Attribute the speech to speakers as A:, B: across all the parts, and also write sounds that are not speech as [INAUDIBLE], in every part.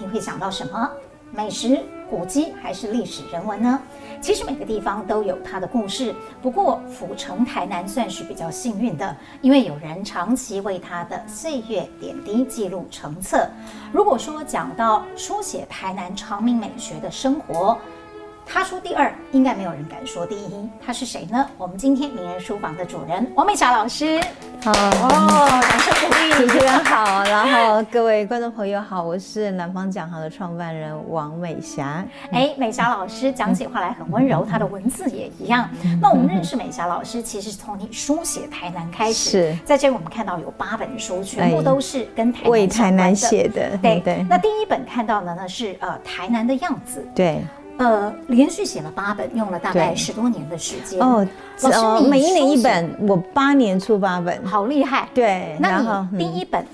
A: 你会想到什么？美食、古迹还是历史人文呢？其实每个地方都有它的故事。不过府城台南算是比较幸运的，因为有人长期为它的岁月点滴记录成册。如果说讲到书写台南长命美学的生活，他说第二，应该没有人敢说第一。他是谁呢？我们今天名人书房的主人王美霞老师。
B: 好哦，掌声鼓励，主持人好，然后各位观众朋友好，我是南方讲行的创办人王美霞。[LAUGHS]
A: 哎，美霞老师讲起话来很温柔，她的文字也一样。[LAUGHS] 那我们认识美霞老师，其实是从你书写台南开始。
B: 是，
A: 在这我们看到有八本书，全部都是跟台南
B: 为台南写的。
A: 对对。那第一本看到的呢是呃台南的样子。
B: 对。
A: 呃，连续写了八本，用了大概十多年的时间哦。
B: 老师，你每一年一本，我八年出八本，
A: 好厉害。
B: 对，
A: 那你第一本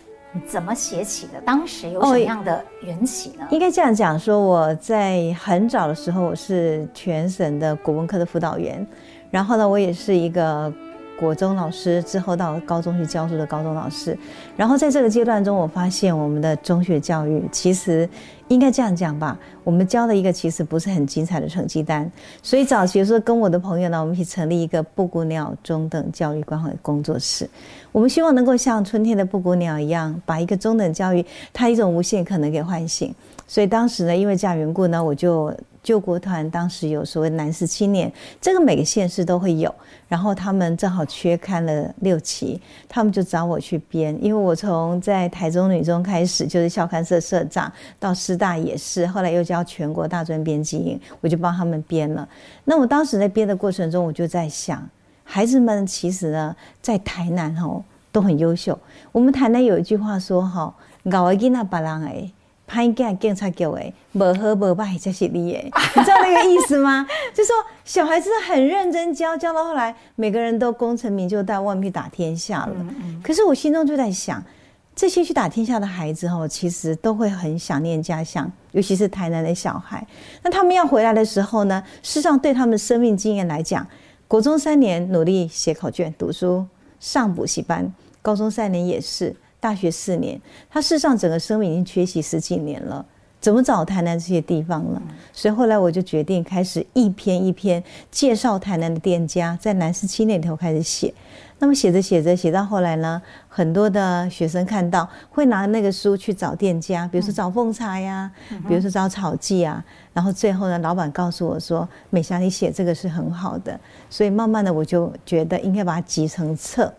A: 怎么写起的？当时有什么样的缘起呢？
B: 应该这样讲，说我在很早的时候，我是全省的国文科的辅导员，然后呢，我也是一个。国中老师之后到高中去教书的高中老师，然后在这个阶段中，我发现我们的中学教育其实应该这样讲吧，我们教的一个其实不是很精彩的成绩单，所以早期的时候跟我的朋友呢，我们一起成立一个布谷鸟中等教育关怀工作室，我们希望能够像春天的布谷鸟一样，把一个中等教育它一种无限可能给唤醒。所以当时呢，因为这样缘故呢，我就。救国团当时有所谓男士青年，这个每个县市都会有，然后他们正好缺刊了六期，他们就找我去编，因为我从在台中女中开始就是校刊社社长，到师大也是，后来又教全国大专编辑营，我就帮他们编了。那我当时在编的过程中，我就在想，孩子们其实呢，在台南哦都很优秀。我们台南有一句话说哈，搞一个那巴郎哎。拍给警察叫诶，无好无歹才是你诶，你知道那个意思吗？[LAUGHS] 就说小孩子很认真教，教到后来每个人都功成名就，到外面去打天下了。可是我心中就在想，这些去打天下的孩子哦，其实都会很想念家乡，尤其是台南的小孩。那他们要回来的时候呢，事实上对他们生命经验来讲，国中三年努力写考卷、读书、上补习班，高中三年也是。大学四年，他事实上整个生命已经缺席十几年了，怎么找台南这些地方了？所以后来我就决定开始一篇一篇介绍台南的店家，在南势青年里头开始写。那么写着写着，写到后来呢，很多的学生看到会拿那个书去找店家，比如说找凤茶呀，比如说找草记啊。然后最后呢，老板告诉我说：“美霞，你写这个是很好的。”所以慢慢的我就觉得应该把它集成册。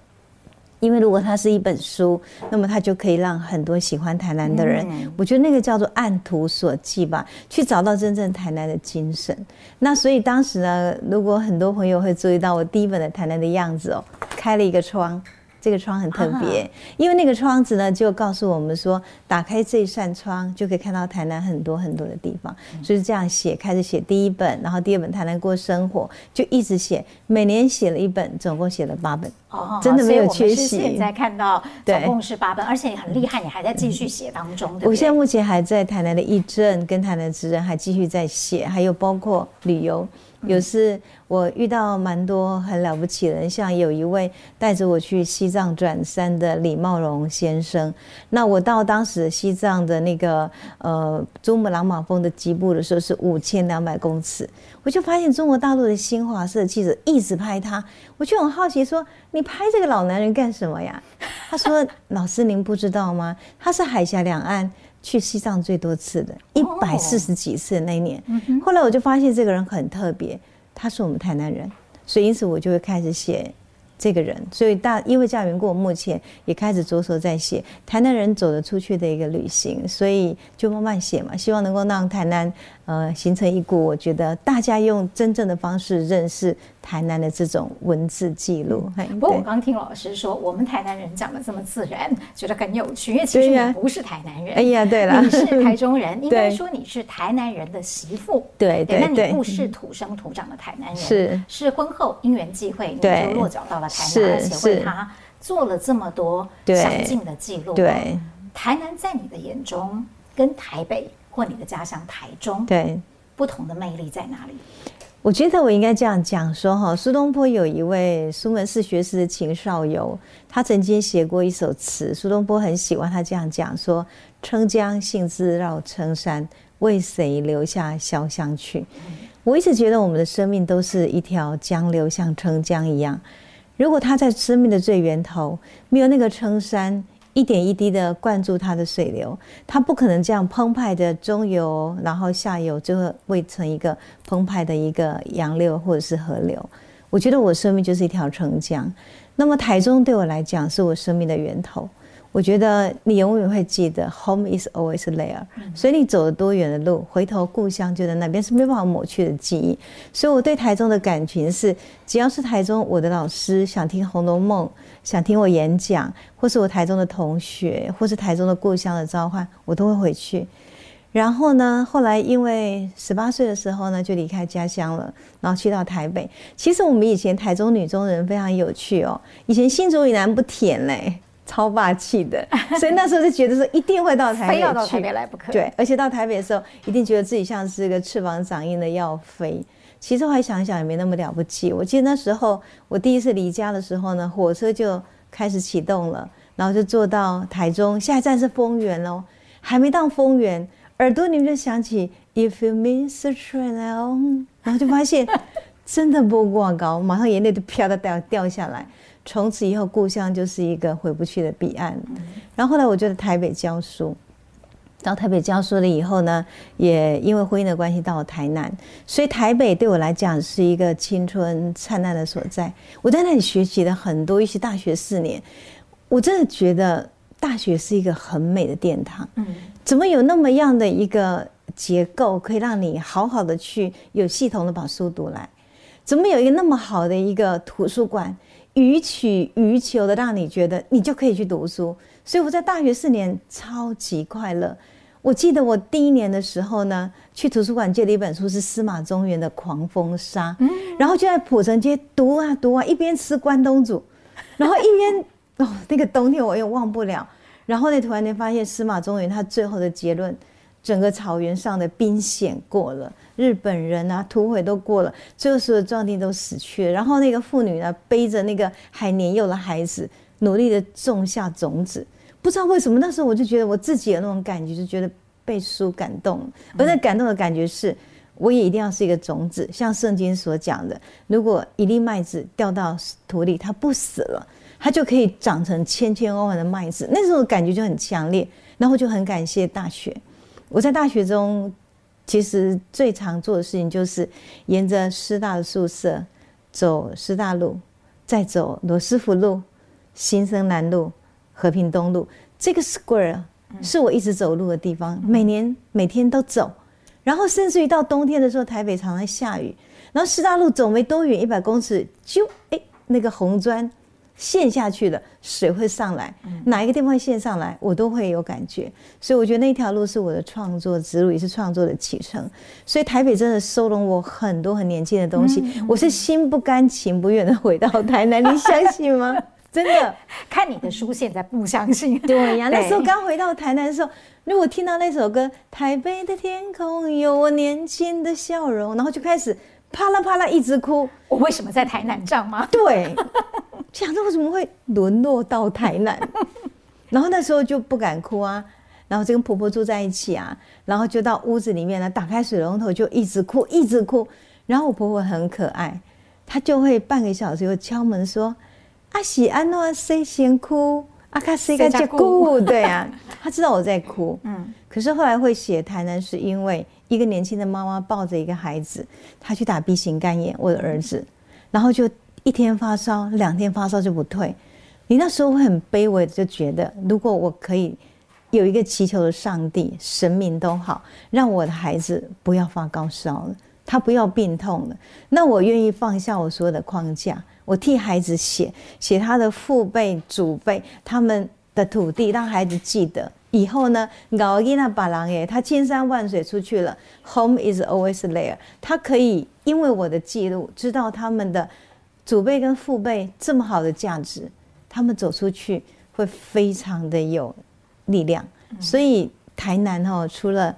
B: 因为如果它是一本书，那么它就可以让很多喜欢台南的人，我觉得那个叫做按图索骥吧，去找到真正台南的精神。那所以当时呢，如果很多朋友会注意到我第一本的台南的样子哦，开了一个窗。这个窗很特别，因为那个窗子呢，就告诉我们说，打开这一扇窗就可以看到台南很多很多的地方。所以这样写，开始写第一本，然后第二本《台南过生活》，就一直写，每年写了一本，总共写了八本。哦，真的没有缺席。
A: 现在看到总共是八本，而且你很厉害，你还在继续写当中。
B: 我现在目前还在台南的义政跟台南职人还继续在写，还有包括旅游。有时我遇到蛮多很了不起的人，像有一位带着我去西藏转山的李茂荣先生。那我到当时西藏的那个呃珠穆朗玛峰的基部的时候是五千两百公尺，我就发现中国大陆的新华社记者一直拍他，我就很好奇说：“你拍这个老男人干什么呀？”他说：“老师您不知道吗？他是海峡两岸。”去西藏最多次的，一百四十几次那一年。后来我就发现这个人很特别，他是我们台南人，所以因此我就会开始写这个人。所以大因为这样缘故，我目前也开始着手在写台南人走得出去的一个旅行，所以就慢慢写嘛，希望能够让台南。呃，形成一股我觉得大家用真正的方式认识台南的这种文字记录。
A: 不过我刚听老师说，我们台南人讲的这么自然，觉得很有趣。因为其实你不是台南人，
B: 哎呀，对了，
A: 你是台中人，[LAUGHS] 应该说你是台南人的媳妇。
B: 对对对，
A: 那你不是土生土长的台南人，
B: 是
A: 是婚后因缘际会，你就落脚到了台南，而且为他做了这么多详尽的记录。
B: 对，
A: 台南在你的眼中跟台北。或你的家乡台中，
B: 对，
A: 不同的魅力在哪里？
B: 我觉得我应该这样讲说哈，苏东坡有一位苏门四学士的秦少游，他曾经写过一首词，苏东坡很喜欢他这样讲说：“撑江幸自绕青山，为谁留下潇湘去？”我一直觉得我们的生命都是一条江流，像撑江一样。如果他在生命的最源头没有那个撑山，一点一滴的灌注它的水流，它不可能这样澎湃的中游，然后下游就会汇成一个澎湃的一个洋流或者是河流。我觉得我生命就是一条长江，那么台中对我来讲是我生命的源头。我觉得你永远会记得，Home is always there。所以你走了多远的路，回头故乡就在那边，是没办法抹去的记忆。所以我对台中的感情是，只要是台中，我的老师想听《红楼梦》，想听我演讲，或是我台中的同学，或是台中的故乡的召唤，我都会回去。然后呢，后来因为十八岁的时候呢，就离开家乡了，然后去到台北。其实我们以前台中女中人非常有趣哦，以前新竹以南不甜嘞。超霸气的，[LAUGHS] 所以那时候就觉得说一定会到台北去，[LAUGHS]
A: 非要到台北来不可。
B: 对，而且到台北的时候，一定觉得自己像是个翅膀长硬的要飞。其实我还想想也没那么了不起。我记得那时候我第一次离家的时候呢，火车就开始启动了，然后就坐到台中，下一站是丰原哦，还没到丰原，耳朵里面就响起 If you miss the train，然后就发现 [LAUGHS] 真的不过高，马上眼泪都啪的掉掉下来。从此以后，故乡就是一个回不去的彼岸。然后后来，我就在台北教书。到台北教书了以后呢，也因为婚姻的关系到了台南，所以台北对我来讲是一个青春灿烂的所在。我在那里学习了很多，一些大学四年，我真的觉得大学是一个很美的殿堂。嗯，怎么有那么样的一个结构，可以让你好好的去有系统的把书读来？怎么有一个那么好的一个图书馆？予取予求的，让你觉得你就可以去读书，所以我在大学四年超级快乐。我记得我第一年的时候呢，去图书馆借了一本书，是司马中原的《狂风沙》，然后就在浦城街读啊读啊，一边吃关东煮，然后一边 [LAUGHS] 哦，那个冬天我也忘不了。然后呢，突然间发现司马中原他最后的结论。整个草原上的冰险过了，日本人啊，土匪都过了，最后所有壮丁都死去了。然后那个妇女呢，背着那个还年幼的孩子，努力的种下种子。不知道为什么，那时候我就觉得我自己有那种感觉，就觉得被书感动。而那感动的感觉是，我也一定要是一个种子，像圣经所讲的，如果一粒麦子掉到土里，它不死了，它就可以长成千千万万的麦子。那时候感觉就很强烈，然后就很感谢大学。我在大学中，其实最常做的事情就是沿着师大的宿舍走师大路，再走罗斯福路、新生南路、和平东路。这个 square 是我一直走路的地方，每年每天都走。然后甚至于到冬天的时候，台北常常下雨，然后师大路走没多远，一百公尺就哎那个红砖。陷下去了，水会上来，哪一个地方会陷上来，我都会有感觉。所以我觉得那条路是我的创作之路，也是创作的启程。所以台北真的收容我很多很年轻的东西，我是心不甘情不愿的回到台南，你相信吗？[LAUGHS] 真的，
A: 看你的书现在不相信。
B: 对呀，那时候刚回到台南的时候，如果听到那首歌《台北的天空有我年轻的笑容》，然后就开始啪啦啪啦一直哭。
A: 我为什么在台南这样吗？
B: 对。想着我怎么会沦落到台南，[LAUGHS] 然后那时候就不敢哭啊，然后就跟婆婆住在一起啊，然后就到屋子里面呢，打开水龙头就一直哭，一直哭。然后我婆婆很可爱，她就会半个小时又敲门说：“阿喜安诺谁先哭？阿卡谁该接哭？”对啊，她知道我在哭。[LAUGHS] 嗯，可是后来会写台南，是因为一个年轻的妈妈抱着一个孩子，她去打 B 型肝炎，我的儿子，然后就。一天发烧，两天发烧就不退。你那时候会很卑微，就觉得如果我可以有一个祈求的上帝、神明都好，让我的孩子不要发高烧了，他不要病痛了，那我愿意放下我所有的框架，我替孩子写写他的父辈、祖辈他们的土地，让孩子记得以后呢，老伊那巴郎耶，他千山万水出去了，Home is always there。他可以因为我的记录，知道他们的。祖辈跟父辈这么好的价值，他们走出去会非常的有力量。所以台南哦，除了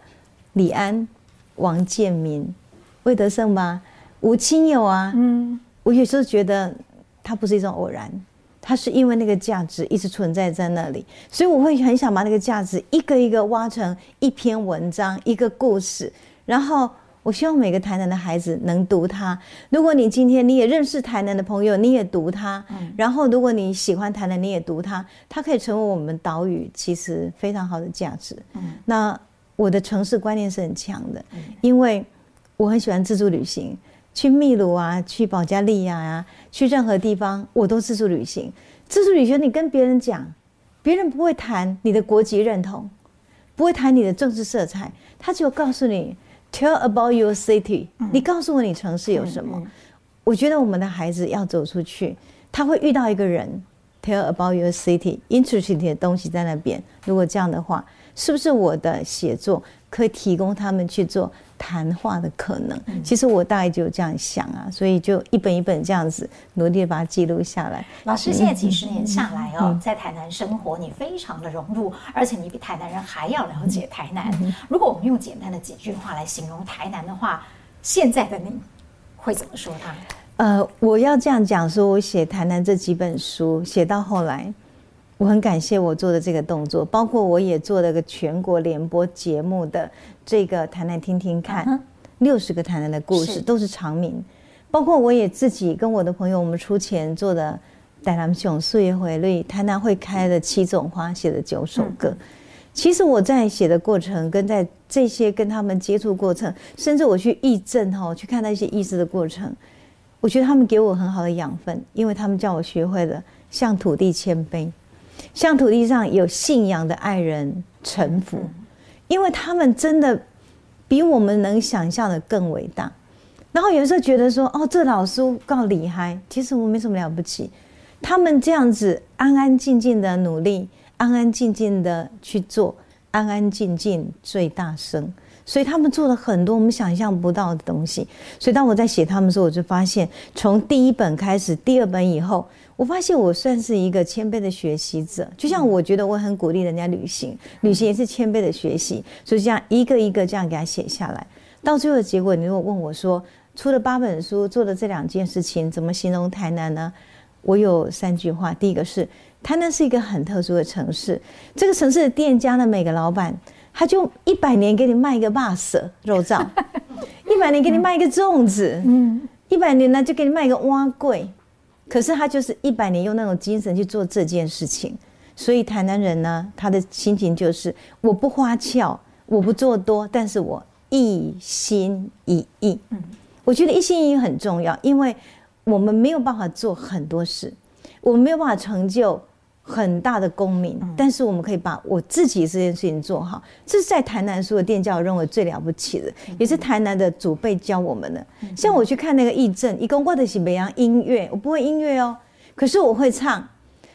B: 李安、王建民、魏德圣吧，吴清友啊。嗯，我有时候觉得它不是一种偶然，它是因为那个价值一直存在在那里，所以我会很想把那个价值一个一个挖成一篇文章、一个故事，然后。我希望每个台南的孩子能读它。如果你今天你也认识台南的朋友，你也读它。嗯。然后，如果你喜欢台南，你也读它，它可以成为我们岛屿其实非常好的价值。嗯。那我的城市观念是很强的，因为我很喜欢自助旅行，去秘鲁啊，去保加利亚啊，去任何地方我都自助旅行。自助旅行，你跟别人讲，别人不会谈你的国籍认同，不会谈你的政治色彩，他只有告诉你。Tell about your city，你告诉我你城市有什么？我觉得我们的孩子要走出去，他会遇到一个人。Tell about your city，interesting 的东西在那边。如果这样的话，是不是我的写作可以提供他们去做？谈话的可能，其实我大概就这样想啊，所以就一本一本这样子努力的把它记录下来。
A: 老师现在几十年下来哦，在台南生活，你非常的融入，而且你比台南人还要了解台南。如果我们用简单的几句话来形容台南的话，现在的你会怎么说它？
B: 呃，我要这样讲，说我写台南这几本书写到后来，我很感谢我做的这个动作，包括我也做了个全国联播节目的。这个谈谈听听看，六十个谈谈的故事都是长名，包括我也自己跟我的朋友，我们出钱做的《台南熊岁月回绿》，谈谈会开的七种花写的九首歌。其实我在写的过程，跟在这些跟他们接触过程，甚至我去义镇哈，去看那些义士的过程，我觉得他们给我很好的养分，因为他们叫我学会了向土地谦卑，向土地上有信仰的爱人臣服。因为他们真的比我们能想象的更伟大，然后有时候觉得说，哦，这老师够厉害，其实我没什么了不起。他们这样子安安静静的努力，安安静静的去做，安安静静最大声。所以他们做了很多我们想象不到的东西。所以当我在写他们的时候，我就发现，从第一本开始，第二本以后。我发现我算是一个谦卑的学习者，就像我觉得我很鼓励人家旅行，旅行也是谦卑的学习，所以这样一个一个这样给他写下来，到最后的结果，你如果问我说，出了八本书，做了这两件事情，怎么形容台南呢？我有三句话，第一个是台南是一个很特殊的城市，这个城市的店家的每个老板，他就一百年给你卖一个肉燥肉燥，[LAUGHS] 一百年给你卖一个粽子，嗯，一百年呢就给你卖一个碗粿。可是他就是一百年用那种精神去做这件事情，所以台南人呢，他的心情就是我不花俏，我不做多，但是我一心一意。嗯，我觉得一心一意很重要，因为我们没有办法做很多事，我们没有办法成就。很大的功名，但是我们可以把我自己这件事情做好，这是在台南所有店家我认为最了不起的，也是台南的祖辈教我们的。像我去看那个义正，一共挂的是北洋音乐，我不会音乐哦，可是我会唱。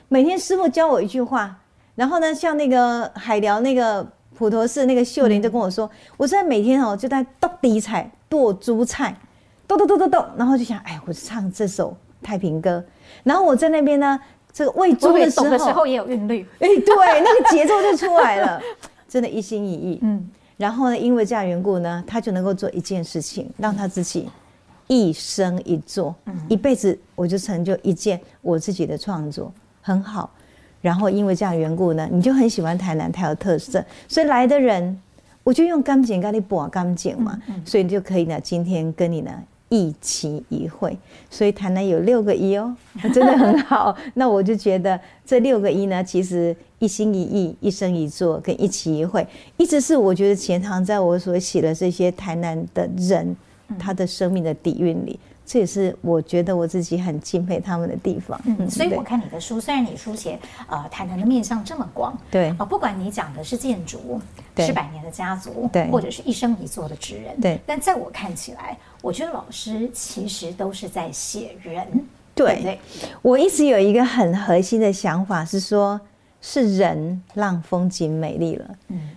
B: 每天师傅教我一句话，然后呢，像那个海寮那个普陀寺那个秀玲就跟我说，我现在每天哦就在剁地菜、剁猪菜，剁剁剁剁剁，然后就想，哎，我就唱这首太平歌，然后我在那边呢。这个喂猪的时候，
A: 的时候也有韵律，
B: 哎，对，那个节奏就出来了，[LAUGHS] 真的，一心一意。嗯，然后呢，因为这样缘故呢，他就能够做一件事情，让他自己一生一做，嗯，一辈子我就成就一件我自己的创作，很好。然后因为这样缘故呢，你就很喜欢台南，它有特色，所以来的人，我就用钢琴跟你播钢琴嘛，所以你就可以呢，今天跟你呢。一期一会，所以台南有六个一哦，[LAUGHS] 真的很好。[LAUGHS] 那我就觉得这六个一呢，其实一心一意、一生一做跟一期一会，一直是我觉得钱塘在我所写的这些台南的人，他的生命的底蕴里。这也是我觉得我自己很敬佩他们的地方。
A: 嗯，所以我看你的书，虽然你书写呃谈谈的面向这么广，
B: 对啊，
A: 不管你讲的是建筑，是百年的家族，对，或者是一生一做的职人，
B: 对，
A: 但在我看起来，我觉得老师其实都是在写人。
B: 对，对，我一直有一个很核心的想法是说，是人让风景美丽了。嗯，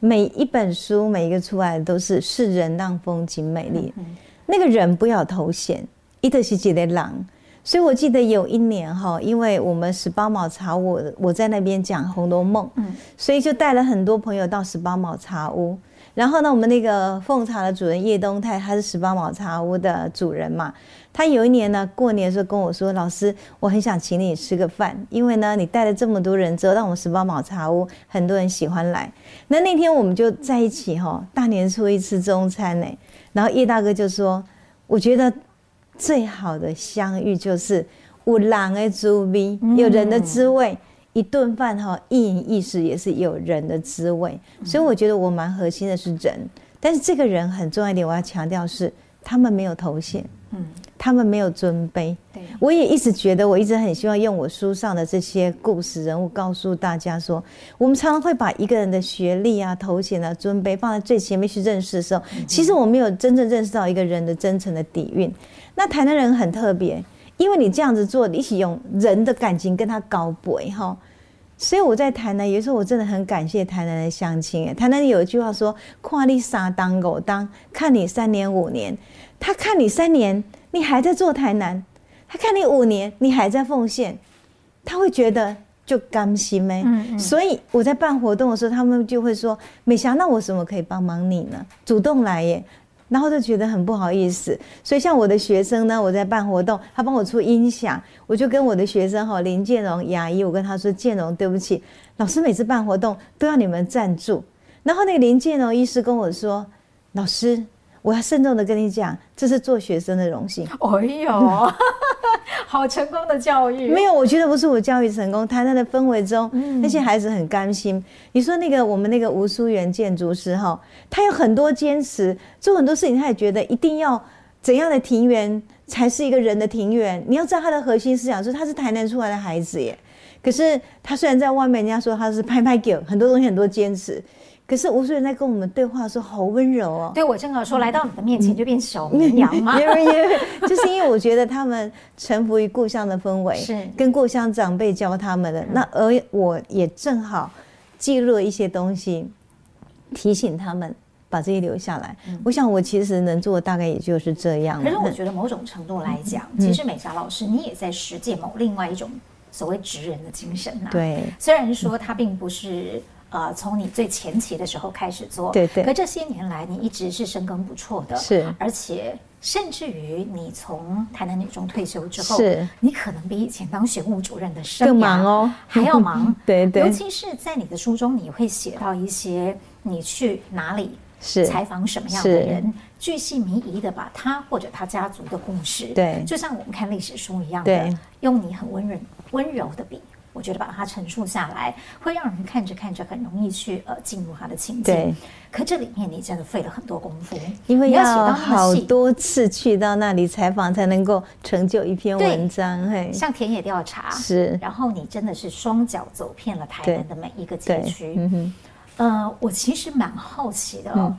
B: 每一本书每一个出来的都是是人让风景美丽。嗯。那个人不要头衔，伊特西吉的狼。所以我记得有一年哈，因为我们十八卯茶屋，我在那边讲《红楼梦》，嗯，所以就带了很多朋友到十八卯茶屋，然后呢，我们那个奉茶的主人叶东泰，他是十八卯茶屋的主人嘛。他有一年呢，过年的时候跟我说：“老师，我很想请你吃个饭，因为呢，你带了这么多人之后，让我们十八卯茶屋很多人喜欢来。那那天我们就在一起哈，大年初一吃中餐呢。然后叶大哥就说：我觉得最好的相遇就是有狼的滋味，有人的滋味。一顿饭哈，一饮一食也是有人的滋味。所以我觉得我蛮核心的是人，但是这个人很重要一点，我要强调是他们没有头衔。嗯。他们没有尊卑，对，我也一直觉得，我一直很希望用我书上的这些故事人物告诉大家说，我们常常会把一个人的学历啊、头衔啊、尊卑放在最前面去认识的时候，其实我没有真正认识到一个人的真诚的底蕴。那台南人很特别，因为你这样子做，你一起用人的感情跟他搞鬼哈，所以我在台南有时候我真的很感谢台南的乡亲。台南有一句话说：“看你三当狗当，看你三年五年。”他看你三年。你还在做台南，他看你五年，你还在奉献，他会觉得就甘心没？嗯嗯。所以我在办活动的时候，他们就会说：“美霞，那我什么可以帮忙你呢？”主动来耶，然后就觉得很不好意思。所以像我的学生呢，我在办活动，他帮我出音响，我就跟我的学生哈林建荣牙医，我跟他说：“建荣，对不起，老师每次办活动都要你们赞助。”然后那个林建荣医师跟我说：“老师。”我要慎重的跟你讲，这是做学生的荣幸。
A: 哎呦，[LAUGHS] 好成功的教育！
B: 没有，我觉得不是我教育成功，台南的氛围中，那些孩子很甘心。你说那个我们那个吴淑媛建筑师哈，他有很多坚持，做很多事情，他也觉得一定要怎样的庭园才是一个人的庭园。你要知道他的核心思想是他是台南出来的孩子耶，可是他虽然在外面人家说他是拍拍狗，很多东西很多坚持。可是吴淑媛在跟我们对话的时候好温柔哦。
A: 对，我正好说，来到你的面前就变小绵羊嘛。
B: 因为就是因为我觉得他们臣服于故乡的氛围，是跟故乡长辈教他们的。那而我也正好记录了一些东西，提醒他们把这些留下来。我想我其实能做的大概也就是这样。
A: 可是我觉得某种程度来讲，其实美霞老师你也在实践某另外一种所谓职人的精神呐。
B: 对，
A: 虽然说他并不是。呃，从你最前期的时候开始做，
B: 对对。
A: 可这些年来，你一直是深耕不辍的，
B: 是。
A: 而且，甚至于你从台南女中退休之后，是。你可能比以前当学务主任的生涯
B: 更忙哦，
A: 还要忙。[LAUGHS]
B: 对对。
A: 尤其是在你的书中，你会写到一些你去哪里是采访什么样的人，巨细靡遗的把他或者他家族的故事，
B: 对，
A: 就像我们看历史书一样的，
B: 对，
A: 用你很温润温柔的笔。我觉得把它陈述下来，会让人看着看着很容易去呃进入他的情境。对，可这里面你真的费了很多功夫，
B: 因为要好多次去到那里采访，才能够成就一篇文章。嘿，
A: 像田野调查
B: 是，
A: 然后你真的是双脚走遍了台湾的每一个街区。嗯哼，呃，我其实蛮好奇的。嗯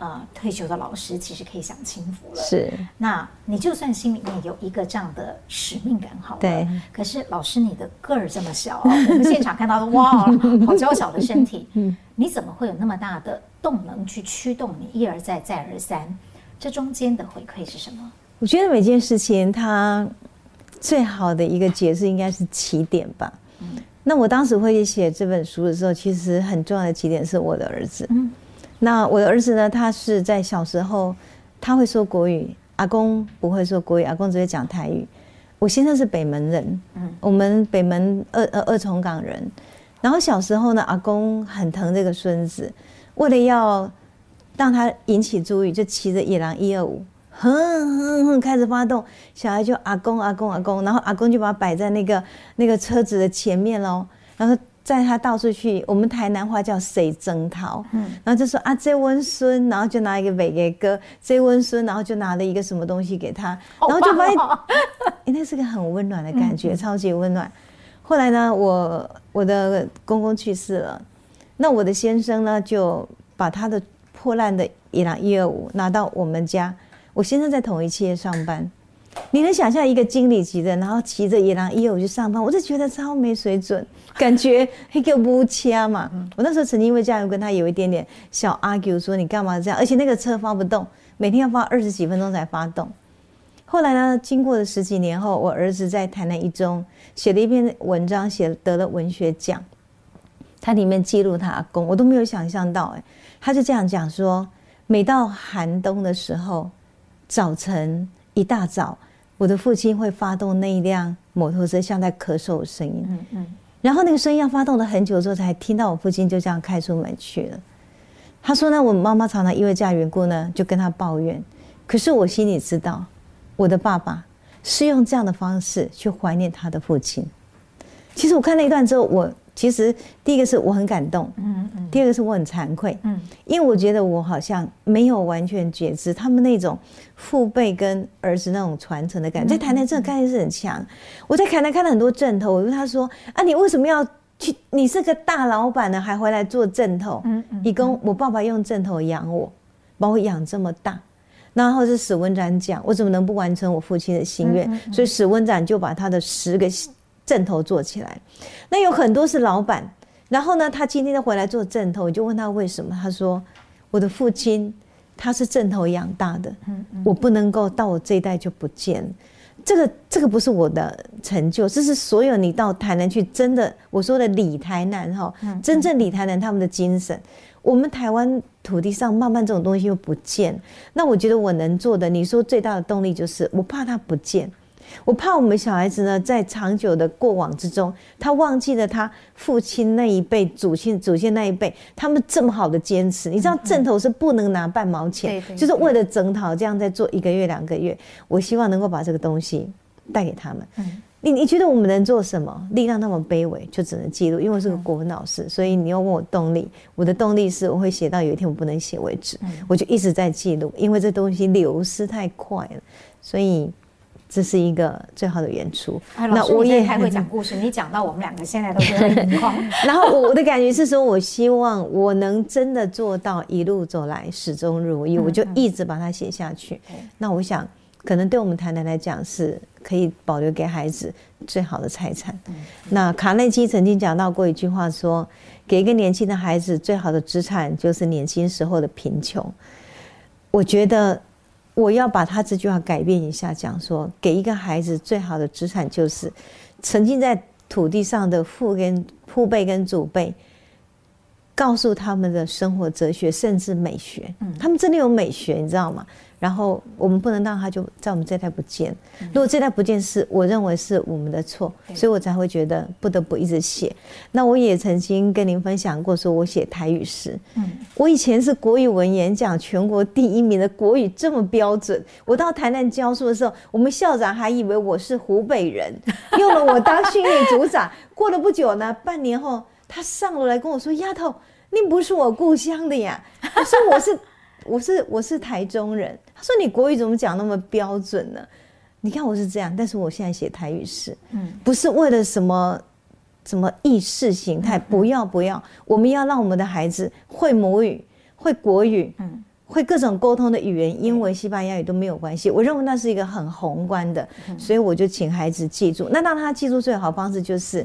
A: 呃，退休的老师其实可以享清福了。是，那你就算心里面有一个这样的使命感，好了。对。可是老师，你的个儿这么小，[LAUGHS] 我们现场看到的，哇，[LAUGHS] 好娇小的身体，嗯，你怎么会有那么大的动能去驱动你一而再再而三？这中间的回馈是什么？
B: 我觉得每件事情它最好的一个解释应该是起点吧。嗯。那我当时会写这本书的时候，其实很重要的起点是我的儿子。嗯。那我的儿子呢？他是在小时候，他会说国语，阿公不会说国语，阿公只会讲台语。我先生是北门人，嗯，我们北门二二二重港人。然后小时候呢，阿公很疼这个孙子，为了要让他引起注意，就骑着野狼一二五，哼哼哼开始发动，小孩就阿公阿公阿公，然后阿公就把他摆在那个那个车子的前面喽，然后。带他到处去，我们台南话叫谁征讨，嗯，然后就说啊，这温孙，然后就拿一个伟给哥，这温孙，然后就拿了一个什么东西给他，然后就发现，[LAUGHS] 哎，那是个很温暖的感觉，超级温暖。后来呢，我我的公公去世了，那我的先生呢，就把他的破烂的野狼一二五拿到我们家，我先生在同一企业上班。你能想象一个经理级的，然后骑着野狼一二五去上班，我就觉得超没水准，感觉一个乌掐嘛。我那时候曾经因为这样跟他有一点点小 argue，说你干嘛这样？而且那个车发不动，每天要发二十几分钟才发动。后来呢，经过了十几年后，我儿子在台南一中写了一篇文章，写得了文学奖。他里面记录他阿公，我都没有想象到哎，他就这样讲说，每到寒冬的时候，早晨一大早，我的父亲会发动那一辆摩托车，像在咳嗽的声音，嗯嗯，然后那个声音要发动了很久之后，才听到我父亲就这样开出门去了。他说呢，我妈妈常常因为这样缘故呢，就跟他抱怨，可是我心里知道，我的爸爸是用这样的方式去怀念他的父亲。其实我看那一段之后，我其实第一个是我很感动，嗯嗯，第二个是我很惭愧，嗯，因为我觉得我好像没有完全觉知他们那种父辈跟儿子那种传承的感觉。在台南这个概念是很强。我在台南看到很多阵头，我问他说：“啊，你为什么要去？你是个大老板呢，还回来做阵头？”嗯嗯，你跟我爸爸用阵头养我，把我养这么大，然后是史文展讲，我怎么能不完成我父亲的心愿？所以史文展就把他的十个。阵头做起来，那有很多是老板，然后呢，他今天就回来做正头，我就问他为什么？他说：“我的父亲他是正头养大的，我不能够到我这一代就不见。这个这个不是我的成就，这是所有你到台南去，真的我说的理台南哈，真正理台南他们的精神，我们台湾土地上慢慢这种东西又不见。那我觉得我能做的，你说最大的动力就是我怕它不见。”我怕我们小孩子呢，在长久的过往之中，他忘记了他父亲那一辈、祖先、祖先那一辈，他们这么好的坚持。你知道，阵头是不能拿半毛钱，就是为了整套这样在做一个月、两个月。我希望能够把这个东西带给他们。你你觉得我们能做什么？力量那么卑微，就只能记录。因为我是个国文老师，所以你要问我动力，我的动力是我会写到有一天我不能写为止，我就一直在记录，因为这东西流失太快了，所以。这是一个最好的演出。
A: 那我也还会讲故事，你讲到我们两个现在都觉得很眼眶。[LAUGHS]
B: 然后我的感觉是说，我希望我能真的做到一路走来始终如一，我就一直把它写下去。那我想，可能对我们台南来讲，是可以保留给孩子最好的财产。那卡内基曾经讲到过一句话，说，给一个年轻的孩子最好的资产就是年轻时候的贫穷。我觉得。我要把他这句话改变一下，讲说，给一个孩子最好的资产就是沉浸在土地上的父跟父辈跟祖辈，告诉他们的生活哲学，甚至美学。嗯，他们真的有美学，你知道吗？然后我们不能让他就在我们这代不见。如果这代不见是我认为是我们的错，所以我才会觉得不得不一直写。那我也曾经跟您分享过，说我写台语诗。嗯，我以前是国语文演讲全国第一名的国语这么标准。我到台南教书的时候，我们校长还以为我是湖北人，[LAUGHS] 用了我当训练组长。过了不久呢，半年后他上楼来跟我说：“丫头，你不是我故乡的呀？”他说：“我是。[LAUGHS] ”我是我是台中人，他说，你国语怎么讲那么标准呢？你看我是这样，但是我现在写台语诗，嗯，不是为了什么什么意识形态，不要不要，我们要让我们的孩子会母语，会国语，嗯，会各种沟通的语言，英文、西班牙语都没有关系。我认为那是一个很宏观的，所以我就请孩子记住。那让他记住最好方式就是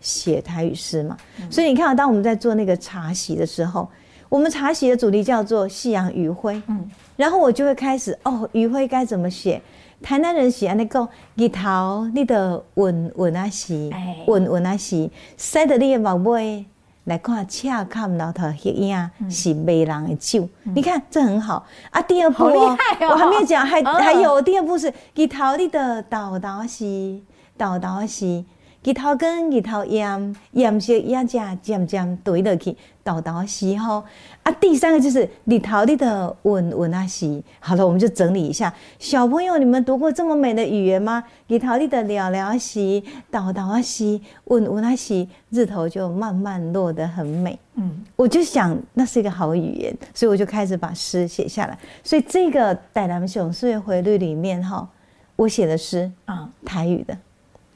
B: 写台语诗嘛。所以你看到，当我们在做那个茶席的时候。我们茶席的主题叫做“夕阳余晖”，嗯，然后我就会开始哦，余晖该怎么写？台南人喜欢那个日头，你的稳稳啊西，稳稳啊西，晒得你的目尾来看，恰看老头黑影是美人的酒，你看这很好啊。第二步哦，我还没有讲，还还有第二步是日头，你的豆豆西，豆豆西。日头跟日头盐盐色也加渐渐对落去，豆豆时候啊，第三个就是日头里的稳稳啊时。好了，我们就整理一下，小朋友，你们读过这么美的语言吗？日头里的了了时，豆豆时，稳稳啊时，日头就慢慢落得很美。嗯，我就想那是一个好语言，所以我就开始把诗写下来。所以这个台南雄岁月回律里面哈，我写的诗啊，台语的。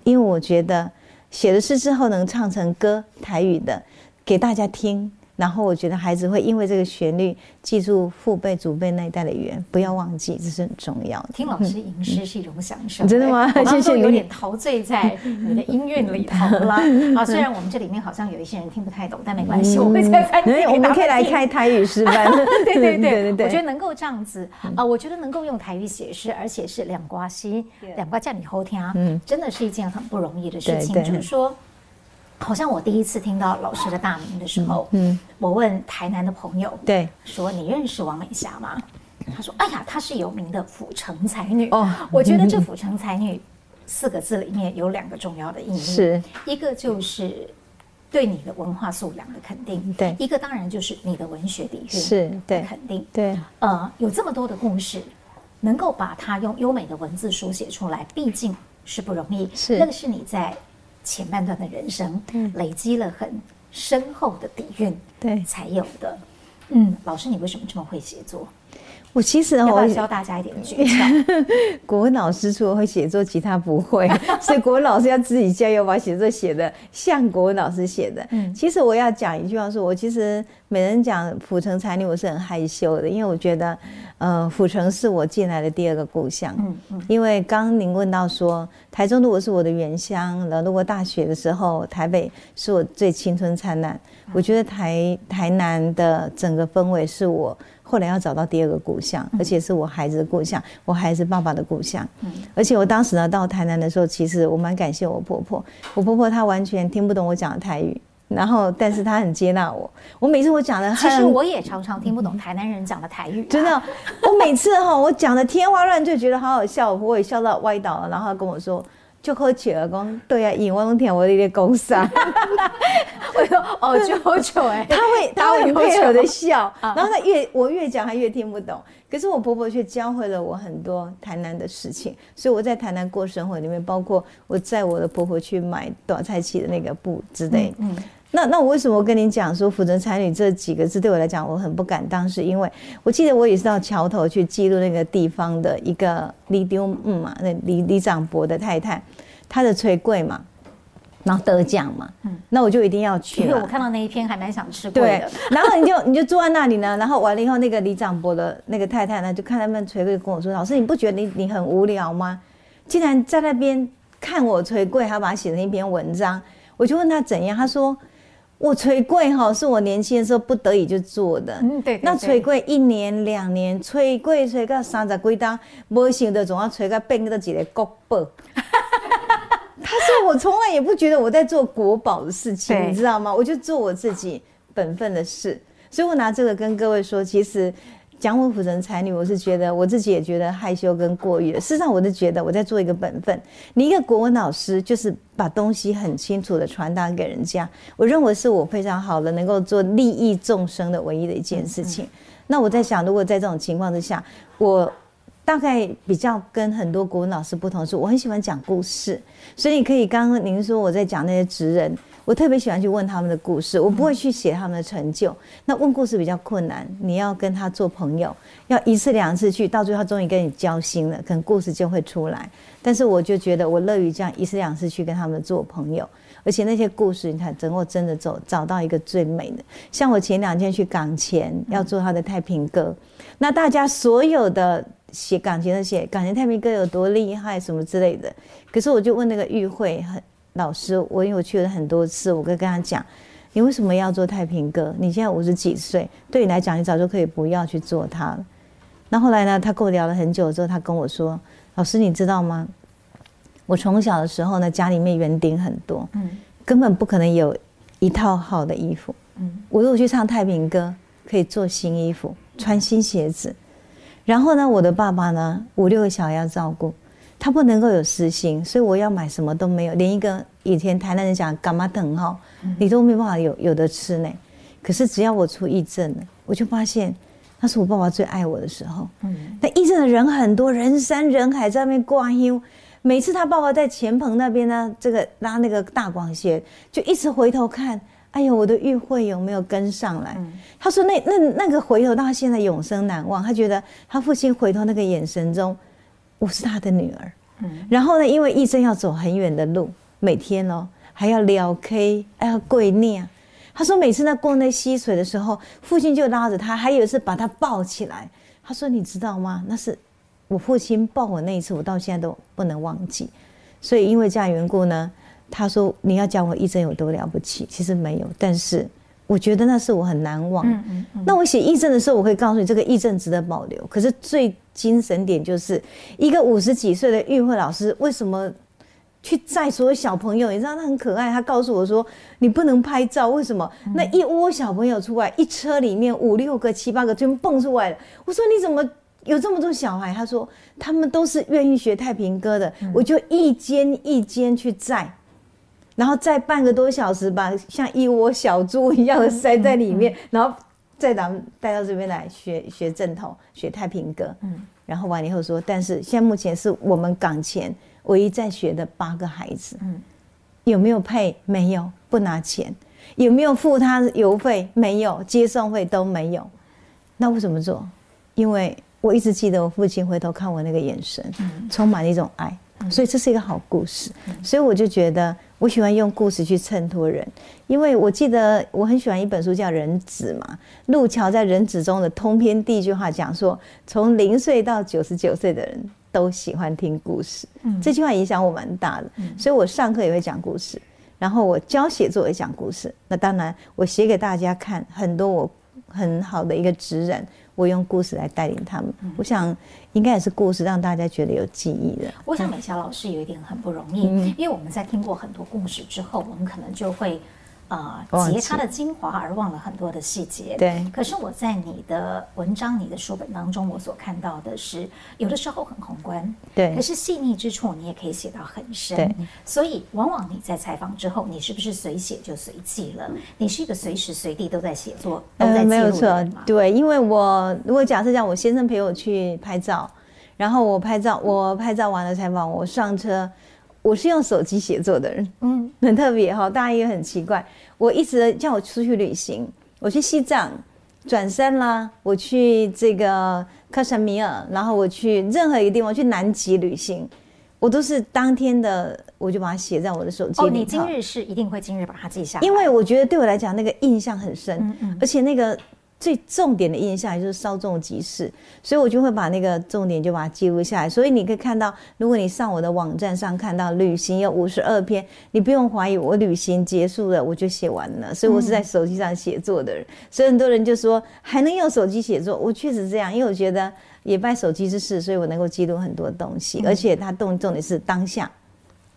B: 因为我觉得写了诗之后能唱成歌，台语的给大家听。然后我觉得孩子会因为这个旋律记住父辈、祖辈那一代的语言，不要忘记，这是很重要的。
A: 听老师吟诗是一种享受，
B: 真的吗？谢谢你。
A: 有点陶醉在你的音乐里头了 [LAUGHS] 啊！虽然我们这里面好像有一些人听不太懂，但没关系，我会再翻。
B: 我们可以来开台语诗班。[LAUGHS]
A: 对对对 [LAUGHS] 对，我觉得能够这样子啊，我觉得能够用台语写诗，而且是两瓜西两瓜叫你后听，嗯，真的是一件很不容易的事情。就是说。好像我第一次听到老师的大名的时候，嗯，嗯。我问台南的朋友，
B: 对，
A: 说你认识王美霞吗？[LAUGHS] 他说：哎呀，她是有名的府城才女。哦，我觉得这府城才女四个字里面有两个重要的意义，是。一个就是对你的文化素养的肯定，对，一个当然就是你的文学底蕴是对。肯定，对，呃，有这么多的故事，能够把它用优美的文字书写出来，毕竟是不容易，是。那个是你在。前半段的人生，累积了很深厚的底蕴，对，才有的。嗯，老师，你为什么这么会写作？
B: 我其实我
A: 要教大家一点诀窍。[LAUGHS]
B: 国文老师除了会写作，其他不会，[LAUGHS] 所以国文老师要自己加油，把写作写的像国文老师写的。嗯，其实我要讲一句话，说我其实每人讲府城才女，我是很害羞的，因为我觉得，呃，府城是我进来的第二个故乡。嗯嗯。因为刚刚您问到说，台中如果是我的原乡，然后如果大学的时候，台北是我最青春灿烂，我觉得台台南的整个氛围是我。后来要找到第二个故乡，而且是我孩子的故乡，我孩子爸爸的故乡。嗯，而且我当时呢到台南的时候，其实我蛮感谢我婆婆。我婆婆她完全听不懂我讲的台语，然后但是她很接纳我。我每次我讲的，
A: 其实我也常常听不懂台南人讲的台语。
B: 真的，我每次哈我讲的天花乱坠，觉得好好笑，我也笑到歪倒了，然后她跟我说。就好笑啊，讲对啊，因为我拢听 [LAUGHS] 我的公司啊，
A: 我说哦，就好笑哎，[LAUGHS]
B: 他会他会配合的笑，[LAUGHS] 然后他越我越讲他越听不懂，可是我婆婆却教会了我很多台南的事情，所以我在台南过生活里面，包括我载我的婆婆去买短菜期的那个布之类。嗯。那那我为什么跟你讲说“府城才女”这几个字对我来讲我很不敢当？是因为我记得我也是到桥头去记录那个地方的一个里长嗯嘛，那里里长伯的太太，她的炊粿嘛，然后得奖嘛，嗯，那我就一定要去。
A: 因为我看到那一篇还蛮想吃粿的。对，
B: 然后你就 [LAUGHS] 你就坐在那里呢，然后完了以后，那个李长博的那个太太呢，就看他们炊粿，跟我说：“老师，你不觉得你你很无聊吗？竟然在那边看我炊粿，还要把它写成一篇文章。”我就问他怎样，他说。我炊粿哈是我年轻的时候不得已就做的，嗯对，对，对。那炊粿一年两年，炊粿炊到三十几档，没想到总要捶到变个几个国宝。他说我从来也不觉得我在做国宝的事情，你知道吗？我就做我自己本分的事，所以我拿这个跟各位说，其实。讲我府城才女，我是觉得我自己也觉得害羞跟过誉。事实上，我是觉得我在做一个本分。你一个国文老师，就是把东西很清楚的传达给人家。我认为是我非常好的，能够做利益众生的唯一的一件事情。那我在想，如果在这种情况之下，我大概比较跟很多国文老师不同，是我很喜欢讲故事。所以你可以刚刚您说我在讲那些职人。我特别喜欢去问他们的故事，我不会去写他们的成就。那问故事比较困难，你要跟他做朋友，要一次两次去，到最后终于跟你交心了，可能故事就会出来。但是我就觉得我乐于这样一次两次去跟他们做朋友，而且那些故事你看，等我真的走找到一个最美的。像我前两天去港前要做他的太平歌，那大家所有的写感情的写感情太平歌有多厉害什么之类的，可是我就问那个玉慧很。老师，我因为我去了很多次，我跟跟他讲，你为什么要做太平歌？你现在五十几岁，对你来讲，你早就可以不要去做它了。那后来呢，他跟我聊了很久之后，他跟我说：“老师，你知道吗？我从小的时候呢，家里面园丁很多，嗯，根本不可能有一套好的衣服，嗯，我如果去唱太平歌，可以做新衣服，穿新鞋子。然后呢，我的爸爸呢，五六个小孩要照顾。”他不能够有私心，所以我要买什么都没有，连一个以前台南人讲干嘛等哈，你都没办法有有的吃呢。可是只要我出义镇了，我就发现那是我爸爸最爱我的时候。嗯，那义镇的人很多，人山人海在那边挂香。每次他爸爸在前棚那边呢，这个拉那个大广线，就一直回头看，哎呦，我的玉慧有没有跟上来？他说那那那个回头到现在永生难忘。他觉得他父亲回头那个眼神中。我是他的女儿，嗯，然后呢，因为一生要走很远的路，每天哦还要撩 K，还要跪念。他说每次在过那溪水的时候，父亲就拉着他，还有一次把他抱起来。他说你知道吗？那是我父亲抱我那一次，我到现在都不能忘记。所以因为这样缘故呢，他说你要讲我义诊有多了不起，其实没有，但是我觉得那是我很难忘。嗯嗯嗯，那我写义诊的时候，我可以告诉你，这个义诊值得保留。可是最精神点就是一个五十几岁的玉慧老师，为什么去载所有小朋友，你知道他很可爱。他告诉我说：“你不能拍照，为什么？”那一窝小朋友出来，一车里面五六个、七八个，全部蹦出来了。我说：“你怎么有这么多小孩？”他说：“他们都是愿意学太平歌的。”我就一间一间去载，然后再半个多小时，把像一窝小猪一样的塞在里面，然后再咱们带到这边来学学正统，学太平歌。嗯，然后完了以后说：“但是现在目前是我们港前。”唯一在学的八个孩子，嗯，有没有配？没有，不拿钱。有没有付他邮费？没有，接送费都没有。那为什么做？因为我一直记得我父亲回头看我那个眼神，充满了一种爱。所以这是一个好故事。所以我就觉得，我喜欢用故事去衬托人。因为我记得我很喜欢一本书叫《人子》嘛，路桥在《人子》中的通篇第一句话讲说，从零岁到九十九岁的人。都喜欢听故事，嗯，这句话影响我蛮大的，嗯，所以我上课也会讲故事，然后我教写作也讲故事。那当然，我写给大家看很多我很好的一个职人，我用故事来带领他们。我想应该也是故事让大家觉得有记忆的。
A: 我想美霞老师有一点很不容易，嗯，因为我们在听过很多故事之后，我们可能就会。啊，截它的精华而忘了很多的细节。
B: 对。
A: 可是我在你的文章、你的书本当中，我所看到的是，有的时候很宏观。
B: 对。
A: 可是细腻之处，你也可以写到很深。
B: 对。
A: 所以，往往你在采访之后，你是不是随写就随记了？你是一个随时随地都在写作、都在记录的人吗？
B: 嗯，没有错。对，因为我如果假设讲，我先生陪我去拍照，然后我拍照，我拍照完了采访，我上车。我是用手机写作的人，嗯，很特别哈，大家也很奇怪。我一直叫我出去旅行，我去西藏转山啦，我去这个克什米尔，然后我去任何一个地方，去南极旅行，我都是当天的，我就把它写在我的手机里。哦，
A: 你今日是一定会今日把它记下来，
B: 因为我觉得对我来讲那个印象很深，嗯嗯，而且那个。最重点的印象就是稍纵即逝，所以我就会把那个重点就把它记录下来。所以你可以看到，如果你上我的网站上看到旅行有五十二篇，你不用怀疑我旅行结束了我就写完了。所以我是在手机上写作的人。所以很多人就说还能用手机写作，我确实这样，因为我觉得也拜手机之赐，所以我能够记录很多东西，而且它动重点是当下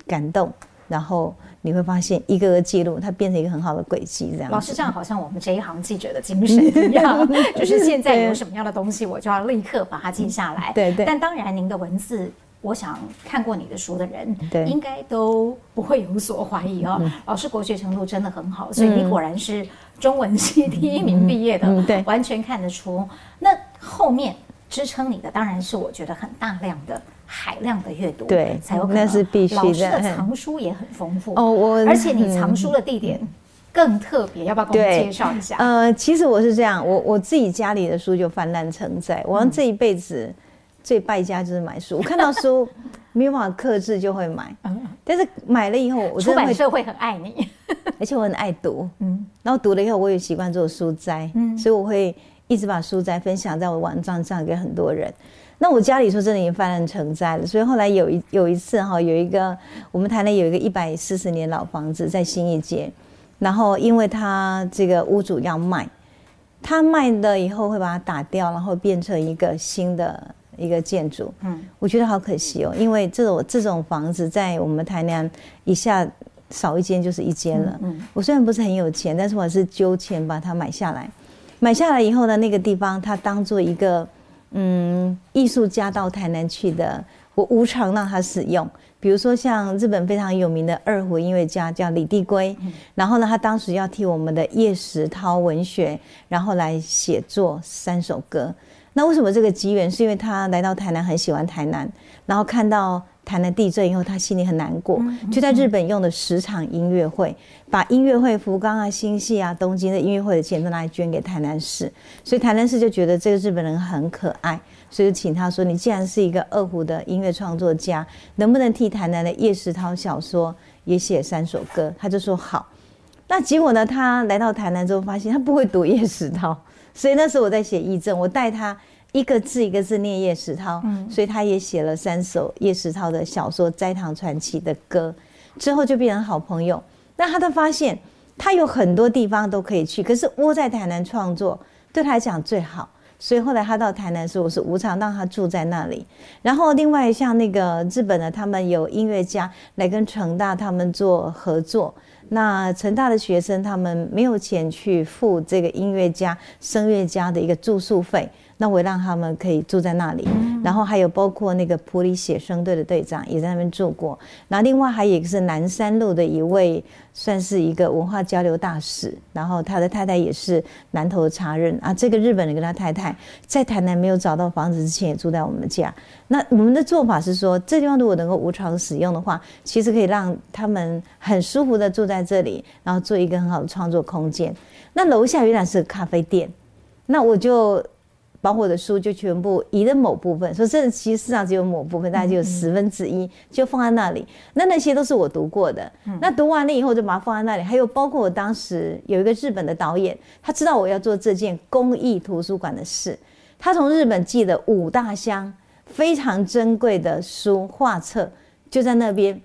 B: 感动，然后。你会发现一个个记录，它变成一个很好的轨迹，这样。
A: 老师，这样好像我们这一行记者的精神一样，[LAUGHS] 就是现在有什么样的东西，我就要立刻把它记下来。
B: 对对。
A: 但当然，您的文字，我想看过你的书的人，对，应该都不会有所怀疑哦。老师国学程度真的很好，所以你果然是中文系第一名毕业的，对，完全看得出。那后面支撑你的，当然是我觉得很大量的。海量的阅读，
B: 对，
A: 才有可能。
B: 那是必须的。老师
A: 的藏书也很丰富哦，我而且你藏书的地点更特别，要不要跟我们介绍一下？
B: 呃，其实我是这样，我我自己家里的书就泛滥成灾。我这一辈子最败家就是买书，[LAUGHS] 我看到书没有办法克制就会买。嗯，但是买了以后，我
A: 出版社会很爱你，[LAUGHS]
B: 而且我很爱读。嗯，然后读了以后，我也习惯做书斋，嗯，所以我会一直把书斋分享在我网站上给很多人。那我家里说真的已经泛滥成灾了，所以后来有一有一次哈，有一个我们台南有一个一百四十年老房子在新义街，然后因为他这个屋主要卖，他卖了以后会把它打掉，然后变成一个新的一个建筑。嗯，我觉得好可惜哦，因为这种这种房子在我们台南一下少一间就是一间了。嗯，我虽然不是很有钱，但是我还是揪钱把它买下来。买下来以后呢，那个地方它当做一个。嗯，艺术家到台南去的，我无偿让他使用。比如说，像日本非常有名的二胡音乐家叫李帝圭，然后呢，他当时要替我们的叶石涛文学，然后来写作三首歌。那为什么这个机缘？是因为他来到台南，很喜欢台南，然后看到。台南地震以后，他心里很难过，就在日本用的十场音乐会，把音乐会福冈啊、新潟啊、东京的音乐会的钱都拿来捐给台南市，所以台南市就觉得这个日本人很可爱，所以就请他说：“你既然是一个二胡的音乐创作家，能不能替台南的叶石涛小说也写三首歌？”他就说好。那结果呢？他来到台南之后，发现他不会读叶石涛，所以那时候我在写义政，我带他。一个字一个字念叶石涛，嗯，所以他也写了三首叶石涛的小说《斋堂传奇》的歌，之后就变成好朋友。那他的发现，他有很多地方都可以去，可是窝在台南创作对他来讲最好，所以后来他到台南的时候，我是无偿让他住在那里。然后另外像那个日本的，他们有音乐家来跟成大他们做合作。那成大的学生他们没有钱去付这个音乐家、声乐家的一个住宿费。那我让他们可以住在那里，然后还有包括那个普里写生队的队长也在那边住过。然后另外还有一个是南山路的一位，算是一个文化交流大使，然后他的太太也是南投的茶人啊。这个日本人跟他太太在台南没有找到房子之前也住在我们家。那我们的做法是说，这地方如果能够无偿使用的话，其实可以让他们很舒服的住在这里，然后做一个很好的创作空间。那楼下原来是咖啡店，那我就。把我的书就全部移了某部分，说这其实市场只有某部分，大概就有十分之一，就放在那里。那那些都是我读过的，那读完了以后就把它放在那里。还有包括我当时有一个日本的导演，他知道我要做这件公益图书馆的事，他从日本寄了五大箱非常珍贵的书画册，就在那边。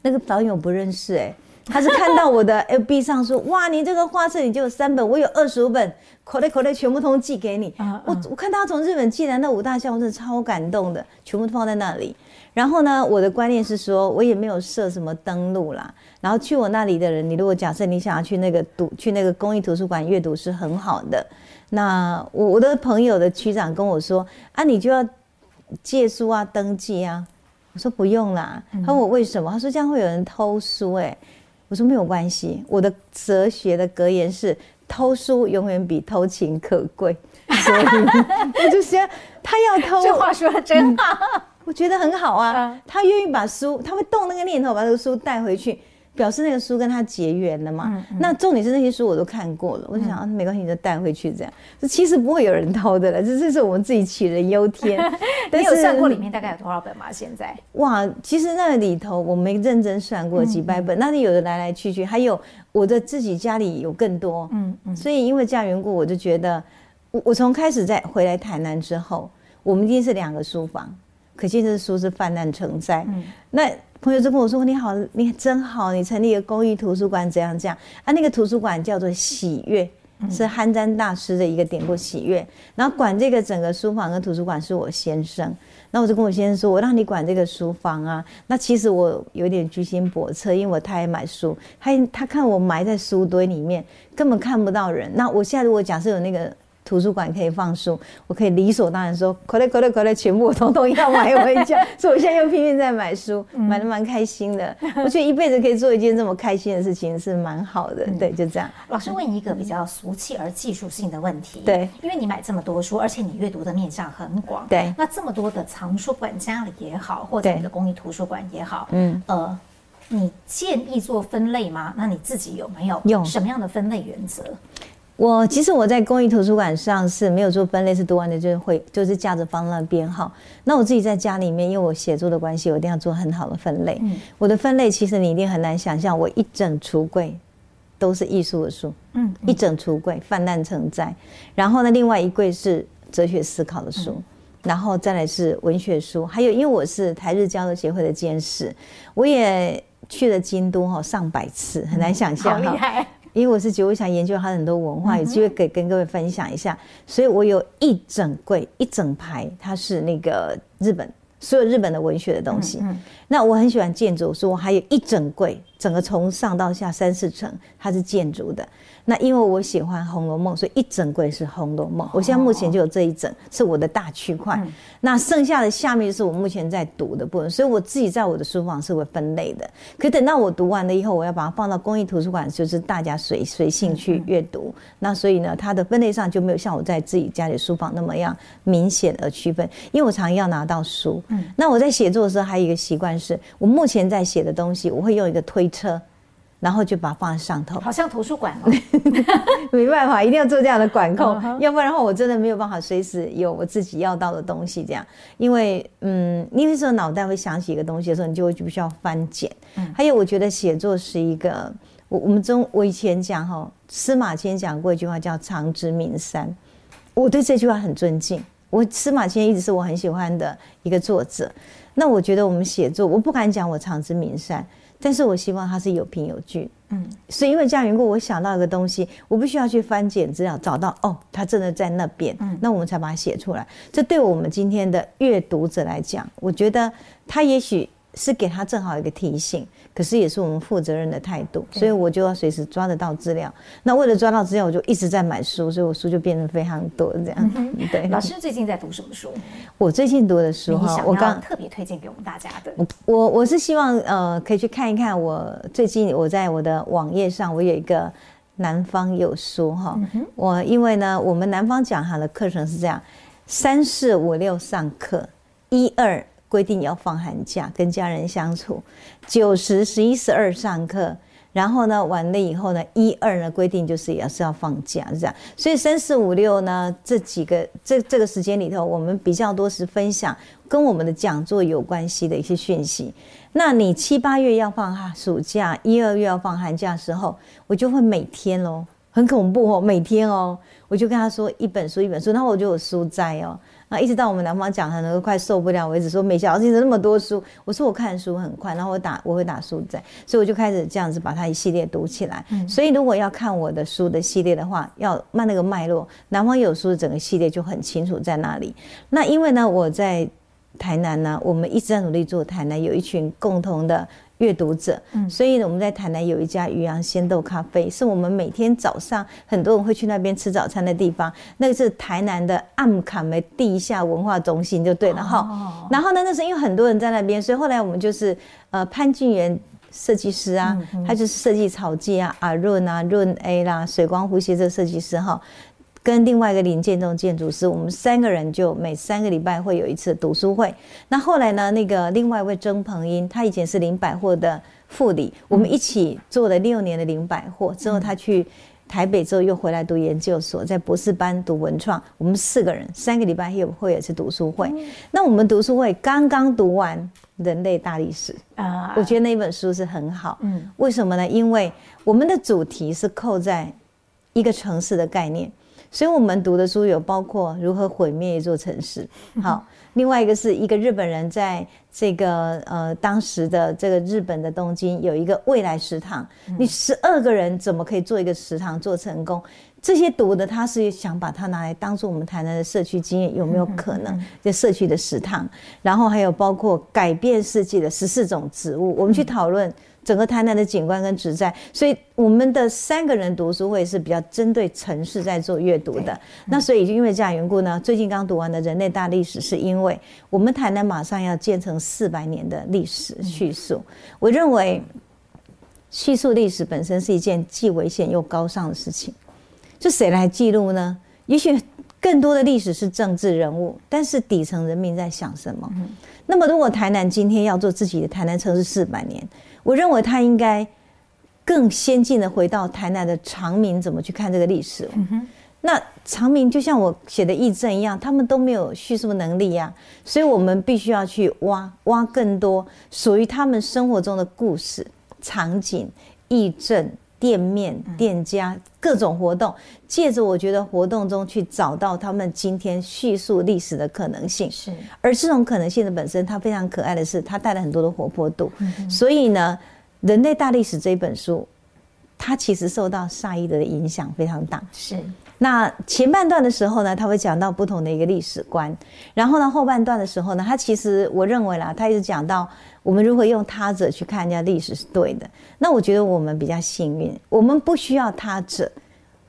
B: 那个导演我不认识哎、欸。他是看到我的 FB 上说，哇，你这个画册你就有三本，我有二十五本，口袋口袋全部通寄给你。我我看他从日本寄来那五大箱，我真的超感动的，全部放在那里。然后呢，我的观念是说，我也没有设什么登录啦。然后去我那里的人，你如果假设你想要去那个读，去那个公益图书馆阅读是很好的。那我我的朋友的区长跟我说，啊，你就要借书啊，登记啊。我说不用啦。他问我为什么？他说这样会有人偷书哎、欸。我说没有关系，我的哲学的格言是：偷书永远比偷情可贵。[LAUGHS] 所以我就想他要偷，[LAUGHS]
A: 这话说的真好，
B: 嗯，我觉得很好啊。他愿意把书，他会动那个念头，把这个书带回去。表示那个书跟他结缘了嘛？嗯嗯、那重点是那些书我都看过了，我就想啊，没关系，你就带回去这样。这其实不会有人偷的了，这这是我们自己杞人忧天。[LAUGHS]
A: 你有算过里面大概有多少本吗？现在？
B: 哇，其实那里头我没认真算过几百本，那里有的来来去去，还有我的自己家里有更多。嗯嗯。所以因为这样缘故，我就觉得，我我从开始在回来台南之后，我们一定是两个书房，可见这书是泛滥成灾。嗯，那。朋友就跟我说：“你好，你真好，你成立一个公益图书馆，怎样这样啊？那个图书馆叫做喜悦，是憨詹大师的一个典故喜悦。然后管这个整个书房跟图书馆是我先生。那我就跟我先生说：我让你管这个书房啊。那其实我有点居心叵测，因为我太爱买书，他他看我埋在书堆里面，根本看不到人。那我现在如果假设有那个。”图书馆可以放书，我可以理所当然说，可乐可乐可乐，全部我统统要买回家。[LAUGHS] 所以我现在又拼命在买书，买的蛮开心的。我觉得一辈子可以做一件这么开心的事情是蛮好的。对，就这样。
A: 老师问一个比较俗气而技术性的问题。
B: 对，
A: 因为你买这么多书，而且你阅读的面向很广。
B: 对，
A: 那这么多的藏书馆家里也好，或者你的公益图书馆也好，嗯，呃，你建议做分类吗？那你自己有没有有什么样的分类原则？
B: 我其实我在公益图书馆上是没有做分类，是读完的就是会就是架着放那编号。那我自己在家里面，因为我写作的关系，我一定要做很好的分类。嗯，我的分类其实你一定很难想象，我一整橱柜都是艺术的书，嗯，一整橱柜泛滥成灾。然后呢，另外一柜是哲学思考的书，然后再来是文学书，还有因为我是台日交流协会的监事，我也去了京都哈上百次，很难想象，好厉害。因为我是觉得我想研究它很多文化，有机会可以跟各位分享一下，所以我有一整柜一整排，它是那个日本所有日本的文学的东西。那我很喜欢建筑，所以我还有一整柜，整个从上到下三四层，它是建筑的。那因为我喜欢《红楼梦》，所以一整柜是《红楼梦》。我现在目前就有这一整，是我的大区块。那剩下的下面是我目前在读的部分，所以我自己在我的书房是会分类的。可等到我读完了以后，我要把它放到公益图书馆，就是大家随随性去阅读。那所以呢，它的分类上就没有像我在自己家里书房那么样明显而区分。因为我常常要拿到书。嗯那我在写作的时候还有一个习惯是，我目前在写的东西，我会用一个推车。然后就把它放在上头，
A: 好像图书馆哦。[LAUGHS]
B: 没办法，一定要做这样的管控，[LAUGHS] 要不然的话，我真的没有办法随时有我自己要到的东西。这样，因为嗯，因为说脑袋会想起一个东西的时候，你就会就必须要翻检。还有，我觉得写作是一个，我我们中我以前讲哈，司马迁讲过一句话叫“长知名山”，我对这句话很尊敬。我司马迁一直是我很喜欢的一个作者。那我觉得我们写作，我不敢讲我长知名山。但是我希望他是有凭有据，嗯，所以因为这样缘故，我想到一个东西，我不需要去翻检资料，找到哦，他真的在那边，嗯，那我们才把它写出来。这对我们今天的阅读者来讲，我觉得他也许。是给他正好一个提醒，可是也是我们负责任的态度，所以我就要随时抓得到资料。那为了抓到资料，我就一直在买书，所以我书就变得非常多这样。嗯、对，
A: 老师最近在读什么书？
B: 我最近读的书哈，我刚
A: 特别推荐给我们大家的。
B: 我我我是希望呃可以去看一看，我最近我在我的网页上，我有一个南方有书哈。我因为呢，我们南方讲堂的课程是这样：三四五六上课，一二。规定要放寒假跟家人相处，九十十一十二上课，然后呢完了以后呢一二呢规定就是也是要放假是这样，所以三四五六呢这几个这这个时间里头，我们比较多是分享跟我们的讲座有关系的一些讯息。那你七八月要放哈暑假，一二月要放寒假的时候，我就会每天喽，很恐怖哦，每天哦，我就跟他说一本书一本书，那我就有书斋哦。啊，一直到我们南方讲堂都快受不了为止，说每小时那么多书，我说我看书很快，然后我打我会打书在，所以我就开始这样子把它一系列读起来。嗯、所以如果要看我的书的系列的话，要慢那个脉络，南方有书的整个系列就很清楚在那里。那因为呢，我在台南呢，我们一直在努力做台南有一群共同的。阅读者，嗯所以我们在台南有一家渔阳鲜豆咖啡，是我们每天早上很多人会去那边吃早餐的地方。那个是台南的暗崁的地下文化中心，就对了哈。然后呢，那是因为很多人在那边，所以后来我们就是呃潘俊元设计师啊，他就是设计草记啊、阿润啊、润 A 啦、水光呼吸这个设计师哈。跟另外一个林建中建筑师，我们三个人就每三个礼拜会有一次读书会。那后来呢，那个另外一位曾鹏英，他以前是林百货的副理，我们一起做了六年的林百货。之后他去台北之后又回来读研究所，在博士班读文创。我们四个人三个礼拜也会有一次读书会。那我们读书会刚刚读完《人类大历史》啊，我觉得那本书是很好。嗯，为什么呢？因为我们的主题是扣在一个城市的概念。所以我们读的书有包括如何毁灭一座城市，[LAUGHS] 好，另外一个是一个日本人在这个呃当时的这个日本的东京有一个未来食堂，你十二个人怎么可以做一个食堂做成功？这些读的他是想把它拿来当做我们台南的社区经验，有没有可能？在社区的食堂，然后还有包括改变世界的十四种植物，我们去讨论。整个台南的景观跟植栽，所以我们的三个人读书会是比较针对城市在做阅读的。那所以就因为这样缘故呢，最近刚读完的《人类大历史》，是因为我们台南马上要建成四百年的历史叙述。我认为叙述历史本身是一件既危险又高尚的事情。就谁来记录呢？也许更多的历史是政治人物，但是底层人民在想什么？那么如果台南今天要做自己的台南城市四百年，我认为他应该更先进的回到台南的长明怎么去看这个历史。那长明就像我写的义正一样，他们都没有叙述能力呀，所以我们必须要去挖挖更多属于他们生活中的故事、场景、义正、店面、店家各种活动，借着我觉得活动中去找到他们今天叙述历史的可能性。是，而这种可能性的本身，它非常可爱的是，它带了很多的活泼度。所以呢，《人类大历史》这一本书，它其实受到萨伊德的影响非常大。是。那前半段的时候呢，他会讲到不同的一个历史观，然后呢，后半段的时候呢，他其实我认为啦，他一直讲到我们如何用他者去看人家历史是对的。那我觉得我们比较幸运，我们不需要他者。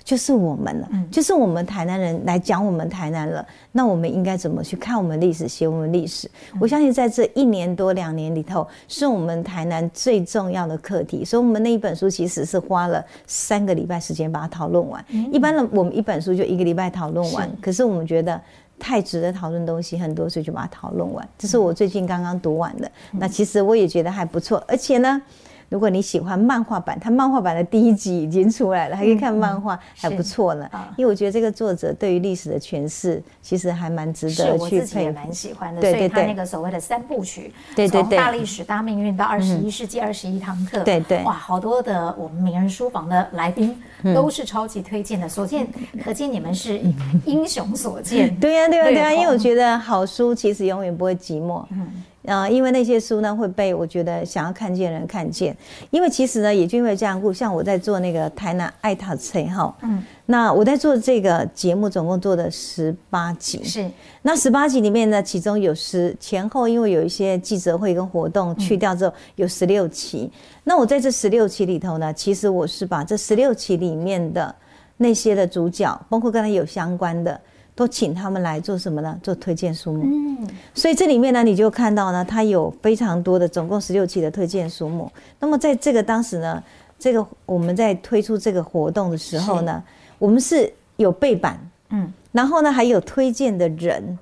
B: 就是我们了，就是我们台南人来讲我们台南了。那我们应该怎么去看我们历史，写我们历史？我相信在这一年多两年里头，是我们台南最重要的课题。所以，我们那一本书其实是花了三个礼拜时间把它讨论完。一般的，我们一本书就一个礼拜讨论完。可是我们觉得太值得讨论东西很多，所以就把它讨论完。这是我最近刚刚读完的。那其实我也觉得还不错，而且呢。如果你喜欢漫画版，它漫画版的第一集已经出来了，还可以看漫画，还不错呢。因为我觉得这个作者对于历史的诠释，其实还蛮值得去佩服。
A: 也蛮喜欢的。对对对。所以他那个所谓的三部曲，对对对，从大历史、大命运到二十一世纪二十一堂课，对对。哇，好多的我们名人书房的来宾都是超级推荐的。所见可见，你们是英雄所见。[LAUGHS]
B: 对呀对呀对呀，因为我觉得好书其实永远不会寂寞。嗯。呃，因为那些书呢会被我觉得想要看见的人看见，因为其实呢也就因为这样故，像我在做那个台南爱塔翠哈，嗯，那我在做这个节目总共做的十八集，
A: 是，
B: 那十八集里面呢，其中有十前后，因为有一些记者会跟活动去掉之后，有十六期，那我在这十六期里头呢，其实我是把这十六期里面的那些的主角，包括跟他有相关的。都请他们来做什么呢？做推荐书目。嗯，所以这里面呢，你就看到呢，它有非常多的，总共十六期的推荐书目。那么在这个当时呢，这个我们在推出这个活动的时候呢，我们是有背板，嗯，然后呢还有推荐的人。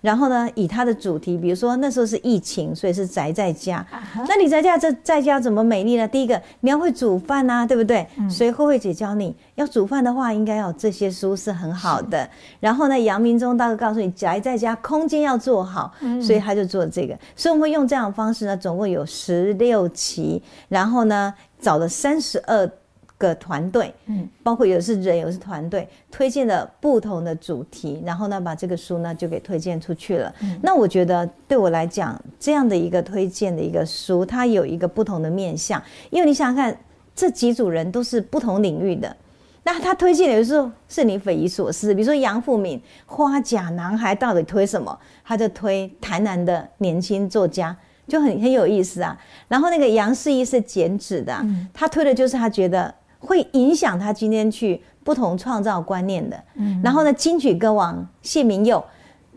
B: 然后呢，以它的主题，比如说那时候是疫情，所以是宅在家。Uh huh. 那你在家这在家怎么美丽呢？第一个，你要会煮饭啊，对不对？嗯、所以慧慧姐教你要煮饭的话，应该要这些书是很好的。然后呢，杨明忠大哥告诉你宅在家空间要做好，嗯、所以他就做这个。所以我们会用这样的方式呢，总共有十六期，然后呢找了三十二。个团队，嗯，包括有的是人，有的是团队，推荐了不同的主题，然后呢，把这个书呢就给推荐出去了。嗯，那我觉得对我来讲，这样的一个推荐的一个书，它有一个不同的面向，因为你想想看，这几组人都是不同领域的，那他推荐的有时候是你匪夷所思，比如说杨富敏《花甲男孩》到底推什么？他就推台南的年轻作家，就很很有意思啊。然后那个杨世一是剪纸的，他推的就是他觉得。会影响他今天去不同创造观念的，嗯，然后呢，金曲歌王谢明佑，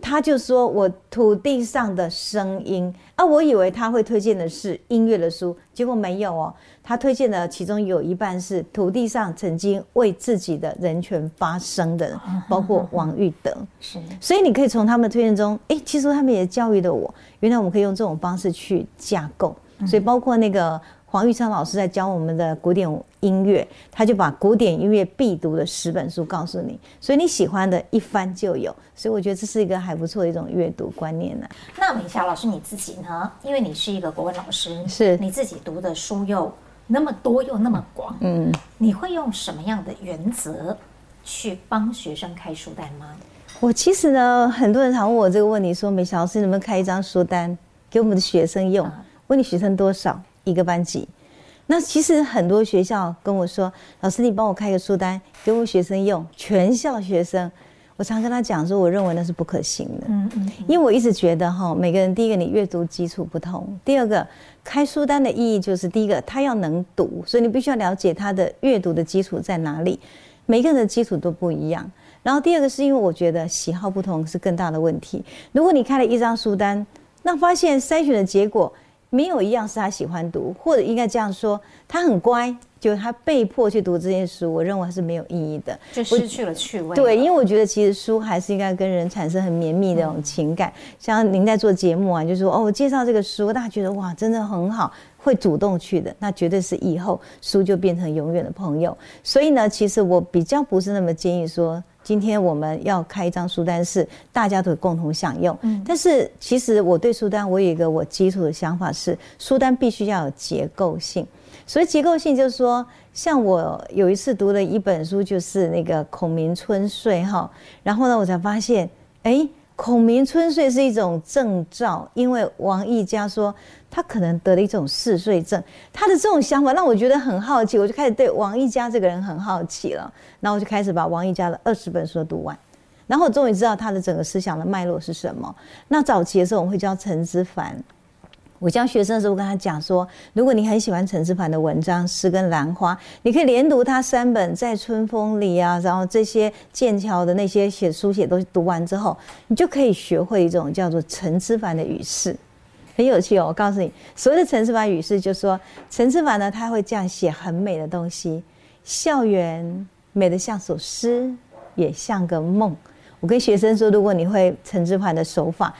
B: 他就说我土地上的声音。啊，我以为他会推荐的是音乐的书，结果没有哦，他推荐的其中有一半是土地上曾经为自己的人权发声的人，包括王玉德，[LAUGHS] 是，所以你可以从他们的推荐中，诶，其实他们也教育了我，原来我们可以用这种方式去架构，所以包括那个。黄玉昌老师在教我们的古典音乐，他就把古典音乐必读的十本书告诉你，所以你喜欢的一翻就有，所以我觉得这是一个还不错的一种阅读观念呢。
A: 那美霞老师你自己呢？因为你是一个国文老师，
B: 是
A: 你自己读的书又那么多又那么广，嗯，你会用什么样的原则去帮学生开书单吗？
B: 我其实呢，很多人常问我这个问题，说美霞老师能不能开一张书单给我们的学生用？问你学生多少？一个班级，那其实很多学校跟我说：“老师，你帮我开个书单给我学生用，全校学生。”我常跟他讲说：“我认为那是不可行的。”嗯嗯，因为我一直觉得哈，每个人第一个你阅读基础不同，第二个开书单的意义就是第一个他要能读，所以你必须要了解他的阅读的基础在哪里。每个人的基础都不一样。然后第二个是因为我觉得喜好不同是更大的问题。如果你开了一张书单，那发现筛选的结果。没有一样是他喜欢读，或者应该这样说，他很乖，就他被迫去读这些书，我认为是没有意义的，
A: 就失去了趣味。
B: 对，因为我觉得其实书还是应该跟人产生很绵密的那种情感。嗯、像您在做节目啊，就说哦，我介绍这个书，大家觉得哇，真的很好，会主动去的，那绝对是以后书就变成永远的朋友。所以呢，其实我比较不是那么建议说。今天我们要开一张书单，是大家都共同享用。嗯，但是其实我对书单，我有一个我基础的想法是，书单必须要有结构性。所以结构性就是说，像我有一次读了一本书，就是那个孔明春睡哈，然后呢，我才发现，哎。孔明春睡是一种征兆，因为王毅家说他可能得了一种嗜睡症，他的这种想法让我觉得很好奇，我就开始对王一嘉这个人很好奇了。然后我就开始把王一嘉的二十本书读完，然后我终于知道他的整个思想的脉络是什么。那早期的时候，我会教陈之凡。我教学生的时候，跟他讲说，如果你很喜欢陈之凡的文章《诗跟兰花》，你可以连读他三本《在春风里》啊，然后这些剑桥的那些写书写都读完之后，你就可以学会一种叫做陈之凡的语式，很有趣哦。我告诉你，所谓的陈之藩语式，就是说陈之藩呢，他会这样写很美的东西，校园美得像首诗，也像个梦。我跟学生说，如果你会陈之藩的手法。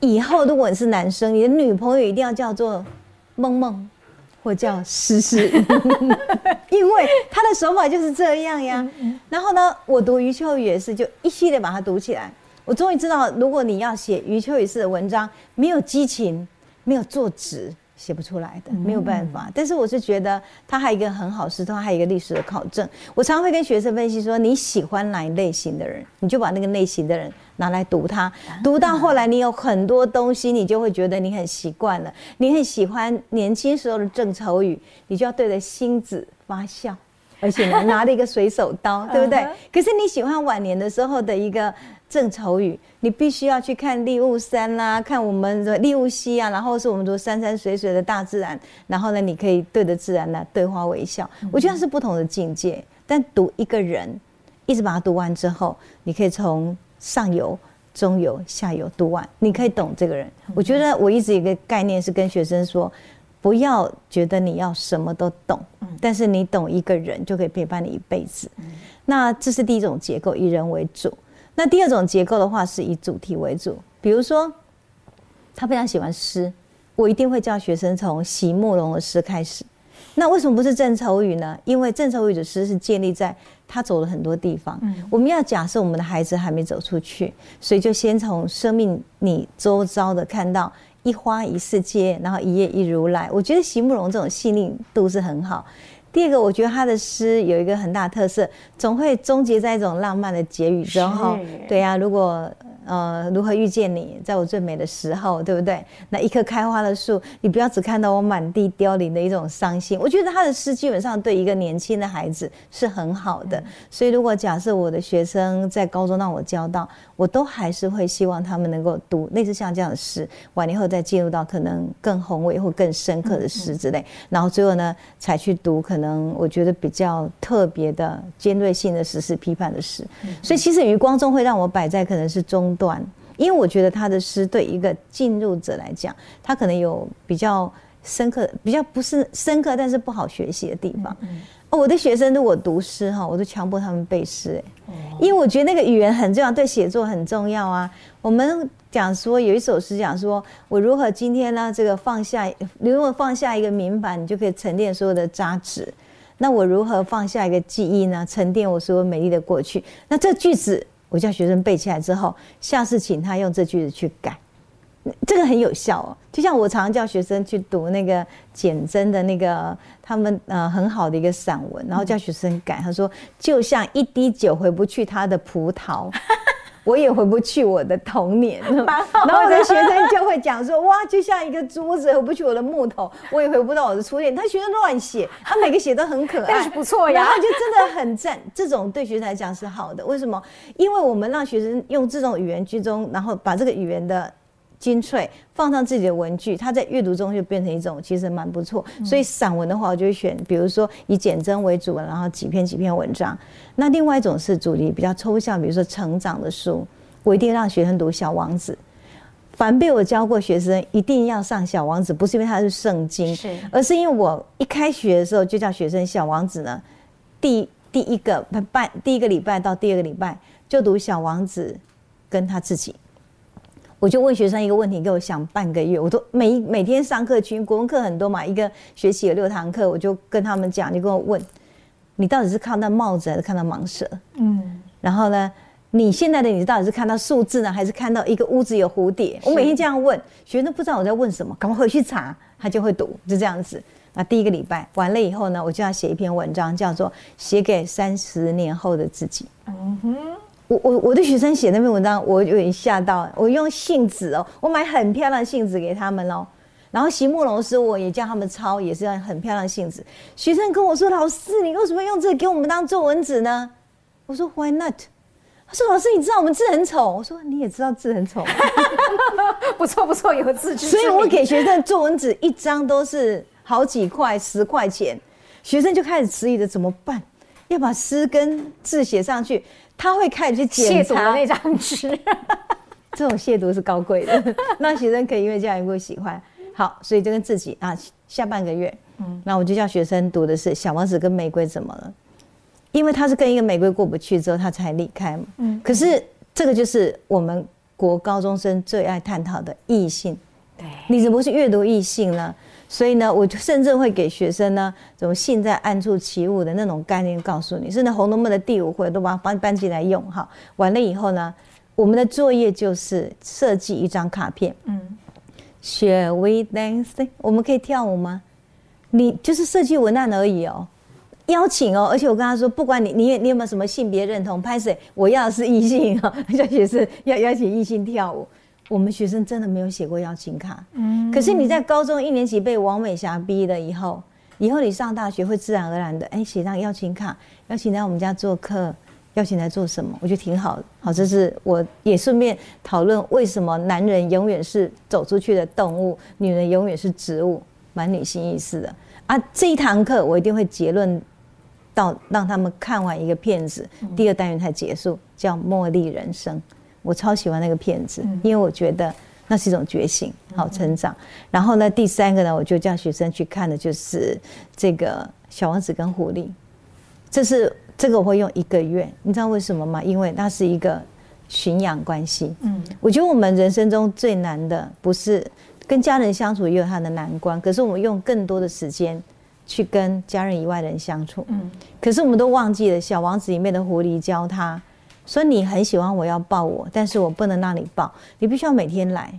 B: 以后如果你是男生，你的女朋友一定要叫做梦梦，或叫诗诗，[LAUGHS] 因为他的手法就是这样呀。然后呢，我读余秋雨也是，就一系列把它读起来。我终于知道，如果你要写余秋雨式的文章，没有激情，没有作纸。写不出来的，没有办法。但是我是觉得他还有一个很好，是他还有一个历史的考证。我常常会跟学生分析说，你喜欢哪一类型的人，你就把那个类型的人拿来读它。读到后来，你有很多东西，你就会觉得你很习惯了。你很喜欢年轻时候的郑愁予，你就要对着星子发笑，而且呢，[LAUGHS] 拿了一个水手刀，对不对？可是你喜欢晚年的时候的一个。郑愁予，你必须要去看利雾山啦、啊，看我们的立雾溪啊，然后是我们说山山水水的大自然，然后呢，你可以对着自然呢对花微笑。我觉得是不同的境界。但读一个人，一直把它读完之后，你可以从上游、中游、下游读完，你可以懂这个人。我觉得我一直有一个概念是跟学生说，不要觉得你要什么都懂，但是你懂一个人就可以陪伴你一辈子。那这是第一种结构，以人为主。那第二种结构的话，是以主题为主。比如说，他非常喜欢诗，我一定会教学生从席慕蓉的诗开始。那为什么不是郑愁予呢？因为郑愁予的诗是建立在他走了很多地方。我们要假设我们的孩子还没走出去，所以就先从生命你周遭的看到一花一世界，然后一叶一如来。我觉得席慕蓉这种细腻度是很好。第二个，我觉得他的诗有一个很大特色，总会终结在一种浪漫的结语中哈。对呀、啊，如果。呃，如何遇见你，在我最美的时候，对不对？那一棵开花的树，你不要只看到我满地凋零的一种伤心。我觉得他的诗基本上对一个年轻的孩子是很好的。所以，如果假设我的学生在高中让我教到，我都还是会希望他们能够读类似像这样的诗，完了以后再进入到可能更宏伟或更深刻的诗之类。然后最后呢，才去读可能我觉得比较特别的尖锐性的时事批判的诗。所以，其实余光中会让我摆在可能是中。段，因为我觉得他的诗对一个进入者来讲，他可能有比较深刻、比较不是深刻，但是不好学习的地方。哦，我的学生如果读诗哈，我都强迫他们背诗，哎，因为我觉得那个语言很重要，对写作很重要啊。我们讲说有一首诗讲说，我如何今天呢？这个放下，你如果放下一个明板，你就可以沉淀所有的渣滓。那我如何放下一个记忆呢？沉淀我所有美丽的过去。那这句子。我叫学生背起来之后，下次请他用这句子去改，这个很有效哦。就像我常常叫学生去读那个简真的那个他们呃很好的一个散文，然后叫学生改，他说就像一滴酒回不去他的葡萄。我也回不去我的童年，[LAUGHS] 然后我的学生就会讲说：哇，就像一个桌子回不去我的木头，我也回不到我的初恋。他学生乱写，他每个写都很可爱，[LAUGHS]
A: 但是不错呀，
B: 然后就真的很赞。这种对学生来讲是好的，为什么？因为我们让学生用这种语言居中，然后把这个语言的。精粹放上自己的文具，它在阅读中就变成一种其实蛮不错。所以散文的话，我就会选，比如说以简真为主，然后几篇几篇文章。那另外一种是主题比较抽象，比如说成长的书，我一定让学生读《小王子》。凡被我教过学生，一定要上《小王子》，不是因为它是圣经，是，而是因为我一开学的时候就叫学生《小王子》呢，第第一个半第一个礼拜到第二个礼拜就读《小王子》跟他自己。我就问学生一个问题，给我想半个月，我都每每天上课群，国文课很多嘛，一个学期有六堂课，我就跟他们讲，你跟我问，你到底是看到帽子还是看到蟒蛇？嗯，然后呢，你现在的你到底是看到数字呢，还是看到一个屋子有蝴蝶？我每天这样问，学生不知道我在问什么，赶快回去查，他就会读，就这样子。那第一个礼拜完了以后呢，我就要写一篇文章，叫做《写给三十年后的自己》。嗯哼。我我我的学生写那篇文章，我有点吓到。我用信纸哦，我买很漂亮的信纸给他们喽。然后席慕蓉诗我也叫他们抄，也是要很漂亮的信纸。学生跟我说：“老师，你为什么用这个给我们当作文纸呢？”我说：“Why not？” 他说：“老师，你知道我们字很丑。”我说：“你也知道字很丑。[LAUGHS] ”
A: 不错不错，有自知。
B: 所以我给学生作文纸一张都是好几块，十块钱。学生就开始迟疑的怎么办，要把诗跟字写上去。他会开始去检查
A: 那张纸，[LAUGHS]
B: 这种亵渎是高贵的，[LAUGHS] 那学生可以因为这样一个喜欢。好，所以就跟自己啊，下半个月，嗯，那我就叫学生读的是《小王子跟玫瑰怎么了》，因为他是跟一个玫瑰过不去之后，他才离开嘛。嗯，可是这个就是我们国高中生最爱探讨的异性。对，你怎么是阅读异性呢？所以呢，我甚至会给学生呢，这种性在暗处起舞的那种概念告诉你，甚至《红楼梦》的第五回都把它搬搬进来用哈。完了以后呢，我们的作业就是设计一张卡片。嗯，Shall we dance？我们可以跳舞吗？你就是设计文案而已哦。邀请哦，而且我跟他说，不管你你你有没有什么性别认同，拍谁，我要的是异性啊，叫学生要邀请异性跳舞。我们学生真的没有写过邀请卡，嗯，可是你在高中一年级被王美霞逼了以后，以后你上大学会自然而然的，哎，写张邀请卡，邀请来我们家做客，邀请来做什么，我觉得挺好的。好，这是我也顺便讨论为什么男人永远是走出去的动物，女人永远是植物，蛮女性意识的。啊，这一堂课我一定会结论到让他们看完一个片子，第二单元才结束，叫《茉莉人生》。我超喜欢那个片子，因为我觉得那是一种觉醒，好成长。然后呢，第三个呢，我就叫学生去看的就是这个《小王子跟狐狸》，这是这个我会用一个月，你知道为什么吗？因为那是一个驯养关系。嗯，我觉得我们人生中最难的不是跟家人相处，也有它的难关，可是我们用更多的时间去跟家人以外的人相处。嗯，可是我们都忘记了《小王子》里面的狐狸教他。所以你很喜欢我要抱我，但是我不能让你抱，你必须要每天来，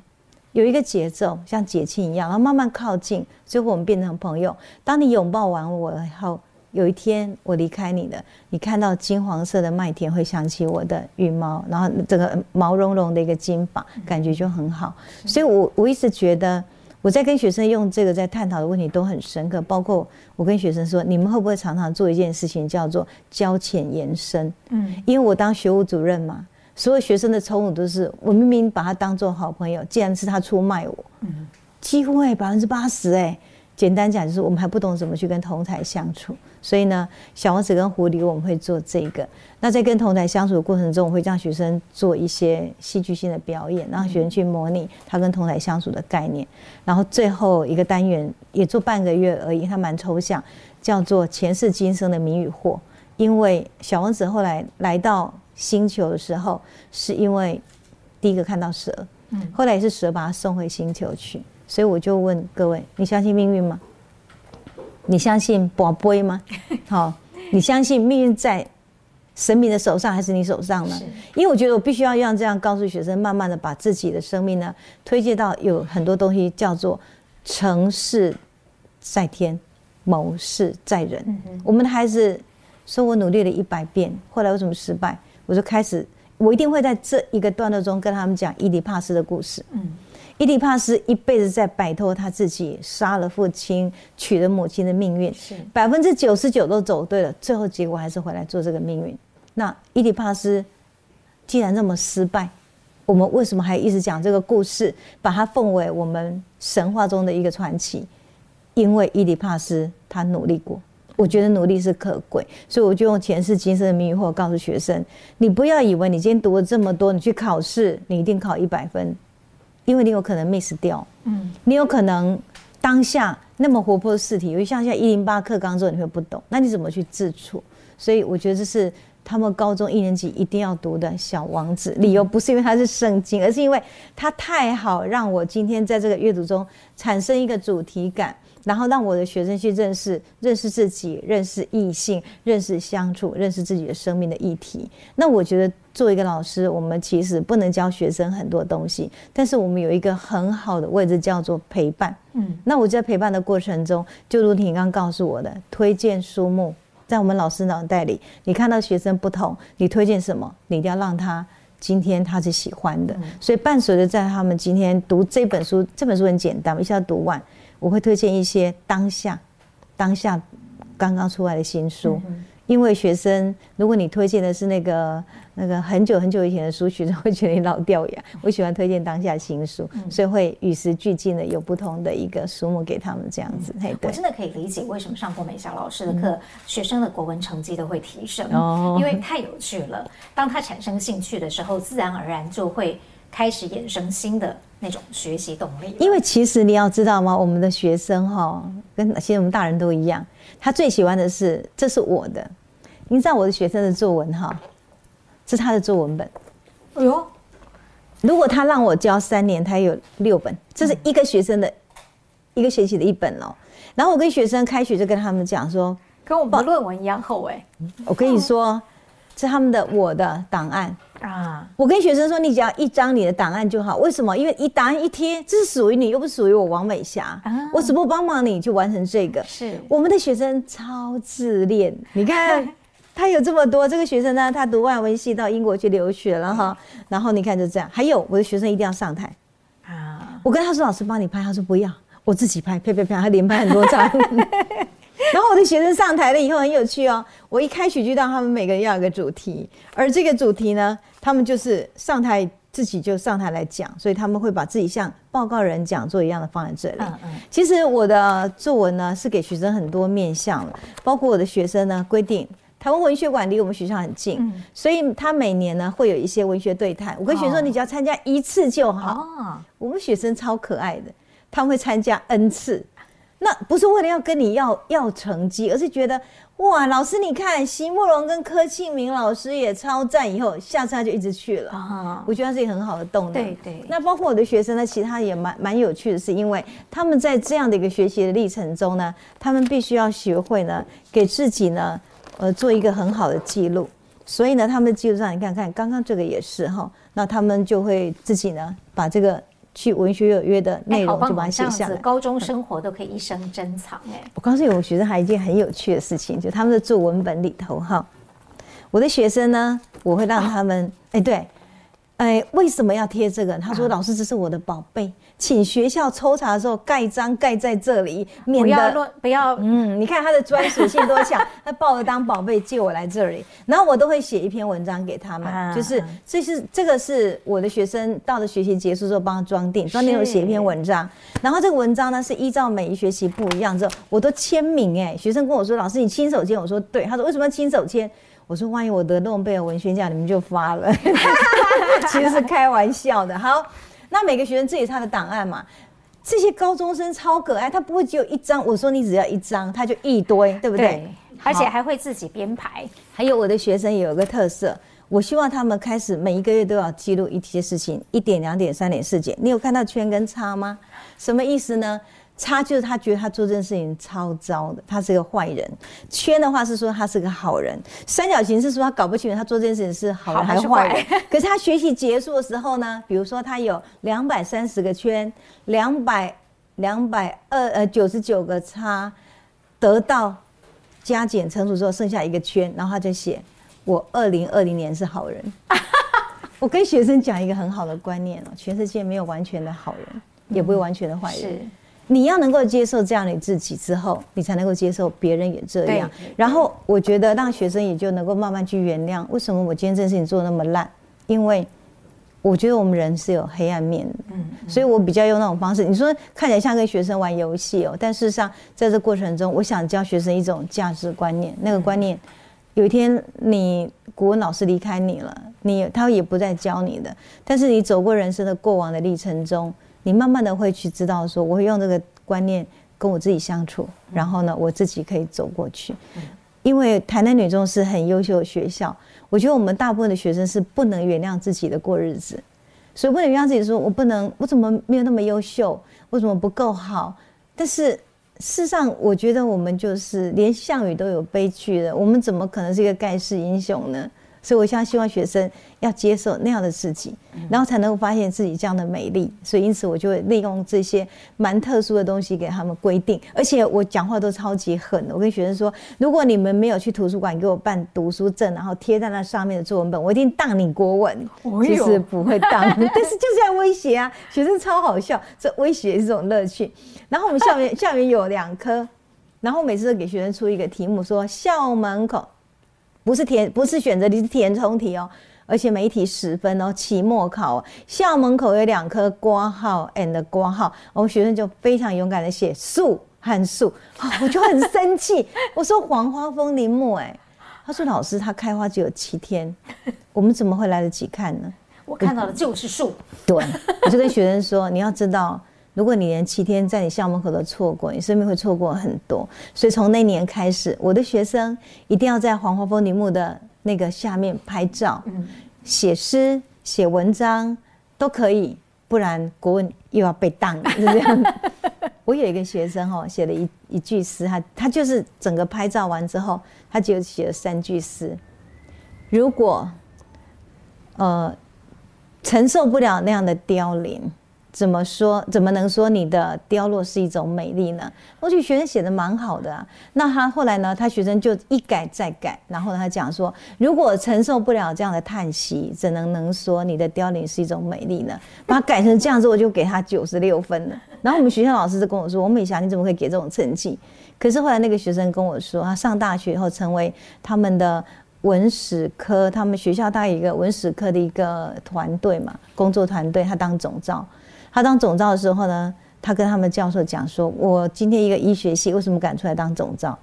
B: 有一个节奏，像节庆一样，然后慢慢靠近，最后我们变成朋友。当你拥抱完我以后，有一天我离开你了，你看到金黄色的麦田，会想起我的羽毛，然后整个毛茸茸的一个金发，感觉就很好。所以我我一直觉得。我在跟学生用这个在探讨的问题都很深刻，包括我跟学生说，你们会不会常常做一件事情叫做交浅言深？嗯，因为我当学务主任嘛，所有学生的冲突都是我明明把他当做好朋友，竟然是他出卖我，嗯，几乎哎百分之八十哎。简单讲就是我们还不懂怎么去跟同台相处，所以呢，小王子跟狐狸我们会做这个。那在跟同台相处的过程中，我会让学生做一些戏剧性的表演，让学生去模拟他跟同台相处的概念。然后最后一个单元也做半个月而已，它蛮抽象，叫做前世今生的谜与惑。因为小王子后来来到星球的时候，是因为第一个看到蛇，后来也是蛇把他送回星球去。所以我就问各位：你相信命运吗？你相信宝贝吗？[LAUGHS] 好，你相信命运在神明的手上还是你手上呢？因为我觉得我必须要让这样告诉学生，慢慢的把自己的生命呢推荐到有很多东西叫做成事在天，谋事在人。我们的孩子说我努力了一百遍，后来为什么失败？我就开始，我一定会在这一个段落中跟他们讲伊底帕斯的故事。嗯。伊底帕斯一辈子在摆脱他自己杀了父亲、娶了母亲的命运，是百分之九十九都走对了，最后结果还是回来做这个命运。那伊底帕斯既然这么失败，我们为什么还一直讲这个故事，把它奉为我们神话中的一个传奇？因为伊底帕斯他努力过，我觉得努力是可贵，所以我就用前世今生的谜与惑告诉学生：你不要以为你今天读了这么多，你去考试你一定考一百分。因为你有可能 miss 掉，嗯，你有可能当下那么活泼的试题，尤其像现在一零八课纲之后你会不懂，那你怎么去自处？所以我觉得这是他们高中一年级一定要读的小王子。理由不是因为它是圣经，而是因为它太好，让我今天在这个阅读中产生一个主题感。然后让我的学生去认识、认识自己、认识异性、认识相处、认识自己的生命的议题。那我觉得，作为一个老师，我们其实不能教学生很多东西，但是我们有一个很好的位置，叫做陪伴。嗯，那我在陪伴的过程中，就如你刚刚告诉我的，推荐书目，在我们老师脑袋里，你看到学生不同，你推荐什么，你一定要让他今天他是喜欢的。所以伴随着在他们今天读这本书，这本书很简单，我一下读完。我会推荐一些当下，当下刚刚出来的新书，因为学生，如果你推荐的是那个那个很久很久以前的书，学生会觉得你老掉牙。我喜欢推荐当下新书，所以会与时俱进的有不同的一个书目给他们这样子。
A: 我真的可以理解为什么上过美霞老师的课，学生的国文成绩都会提升，因为太有趣了。当他产生兴趣的时候，自然而然就会开始衍生新的。那种学习动力，
B: 因为其实你要知道吗？我们的学生哈，跟其实我们大人都一样，他最喜欢的是这是我的。你知道我的学生的作文哈，是他的作文本。哎呦，如果他让我教三年，他有六本，这是一个学生的一个学期的一本哦。然后我跟学生开学就跟他们讲说，
A: 跟我们的论文一样厚哎。
B: 我跟你说，这是他们的我的档案。啊。我跟学生说，你只要一张你的档案就好。为什么？因为一档案一贴，这是属于你，又不属于我王美霞。我只不过帮忙你去完成这个。
A: 是
B: 我们的学生超自恋，你看。[LAUGHS] 他有这么多，这个学生呢，他读外文系到英国去留学了哈。然后你看就这样，还有我的学生一定要上台啊！我跟他说，老师帮你拍，他说不要，我自己拍，拍拍拍，他连拍很多张。[LAUGHS] [LAUGHS] [LAUGHS] 然后我的学生上台了以后很有趣哦，我一开始就让他们每个人要有个主题，而这个主题呢，他们就是上台自己就上台来讲，所以他们会把自己像报告人讲座一样的放在这里。嗯嗯。其实我的作文呢是给学生很多面向了，包括我的学生呢规定。台湾文学馆离我们学校很近，嗯、所以他每年呢会有一些文学对谈。我跟学生说，你只要参加一次就好。哦、我们学生超可爱的，他们会参加 N 次。那不是为了要跟你要要成绩，而是觉得哇，老师你看，席慕蓉跟柯庆明老师也超赞，以后下次他就一直去了。哦、我觉得他是一个很好的动力。
A: 对对。
B: 那包括我的学生呢，其他也蛮蛮有趣的，是因为他们在这样的一个学习的历程中呢，他们必须要学会呢，给自己呢。呃，做一个很好的记录，所以呢，他们的记录上你看看，刚刚这个也是哈，那他们就会自己呢，把这个去文学有约的内容就把它写下来。
A: 高中生活都可以一生珍藏哎。
B: 我告诉你，我学生还有一件很有趣的事情，就他们的作文本里头哈，我的学生呢，我会让他们哎、啊、对。哎，为什么要贴这个？他说：“老师，这是我的宝贝，请学校抽查的时候盖章盖在这里，免得不要
A: 乱不要。
B: 嗯，你看他的专属性多强，[LAUGHS] 他抱着当宝贝借我来这里，然后我都会写一篇文章给他们，就是这是这个是我的学生到了学习结束之后帮他装订，装订后写一篇文章，然后这个文章呢是依照每一学期不一样之后，我都签名哎，学生跟我说：老师你亲手签，我说对，他说为什么要亲手签？”我说：“万一我得诺贝尔文学奖，你们就发了。[LAUGHS] ”其实是开玩笑的。好，那每个学生自己他的档案嘛。这些高中生超可爱，他不会只有一张。我说你只要一张，他就一堆，对不对？
A: 对，而且还会自己编排。
B: 还有我的学生也有个特色，我希望他们开始每一个月都要记录一些事情，一点、两点、三点、四点。你有看到圈跟叉吗？什么意思呢？叉就是他觉得他做这件事情超糟的，他是个坏人。圈的话是说他是个好人。三角形是说他搞不清楚他做这件事情是好人还是坏人。[LAUGHS] 可是他学习结束的时候呢，比如说他有两百三十个圈，两百两百二呃九十九个叉，得到加减乘除之后剩下一个圈，然后他就写我二零二零年是好人。[LAUGHS] 我跟学生讲一个很好的观念哦，全世界没有完全的好人，也不会完全的坏人。你要能够接受这样的自己之后，你才能够接受别人也这样。然后我觉得让学生也就能够慢慢去原谅，为什么我今天这件事情做得那么烂？因为我觉得我们人是有黑暗面的，嗯，所以我比较用那种方式。你说看起来像跟学生玩游戏哦，但事实上在这过程中，我想教学生一种价值观念。那个观念，有一天你国文老师离开你了，你他也不再教你的，但是你走过人生的过往的历程中。你慢慢的会去知道说，我会用这个观念跟我自己相处，然后呢，我自己可以走过去。因为台南女中是很优秀的学校，我觉得我们大部分的学生是不能原谅自己的过日子，所以不能原谅自己说，我不能，我怎么没有那么优秀，我怎么不够好？但是事实上，我觉得我们就是连项羽都有悲剧的，我们怎么可能是一个盖世英雄呢？所以，我现在希望学生要接受那样的自己，然后才能够发现自己这样的美丽。所以，因此我就会利用这些蛮特殊的东西给他们规定。而且，我讲话都超级狠的。我跟学生说，如果你们没有去图书馆给我办读书证，然后贴在那上面的作文本，我一定当你国文。其实不会当，但是就是要威胁啊！学生超好笑，这威胁是一种乐趣。然后我们校园校园有两科，然后每次都给学生出一个题目，说校门口。不是填，不是选择题，是填充题哦。而且每一题十分哦。期末考，校门口有两颗挂号 and 括号，我们学生就非常勇敢的写树和树，我就很生气。[LAUGHS] 我说黄花风铃木，哎，他说老师，它开花只有七天，我们怎么会来得及看呢？
A: 我看到的就是树。
B: 对，我就跟学生说，你要知道。如果你连七天在你校门口都错过，你生命会错过很多。所以从那年开始，我的学生一定要在黄花风铃木的那个下面拍照，写诗、写文章都可以，不然国文又要被当，是这样。[LAUGHS] 我有一个学生哦，写了一一句诗，他他就是整个拍照完之后，他就写了三句诗。如果呃，承受不了那样的凋零。怎么说？怎么能说你的凋落是一种美丽呢？我觉得学生写的蛮好的啊。那他后来呢？他学生就一改再改，然后他讲说：如果承受不了这样的叹息，怎能能说你的凋零是一种美丽呢？把它改成这样子，我就给他九十六分了。然后我们学校老师就跟我说：“王美霞，你怎么会给这种成绩？”可是后来那个学生跟我说，他上大学以后成为他们的文史科，他们学校大一个文史科的一个团队嘛，工作团队，他当总召。他当总召的时候呢，他跟他们教授讲说：“我今天一个医学系为什么敢出来当总召？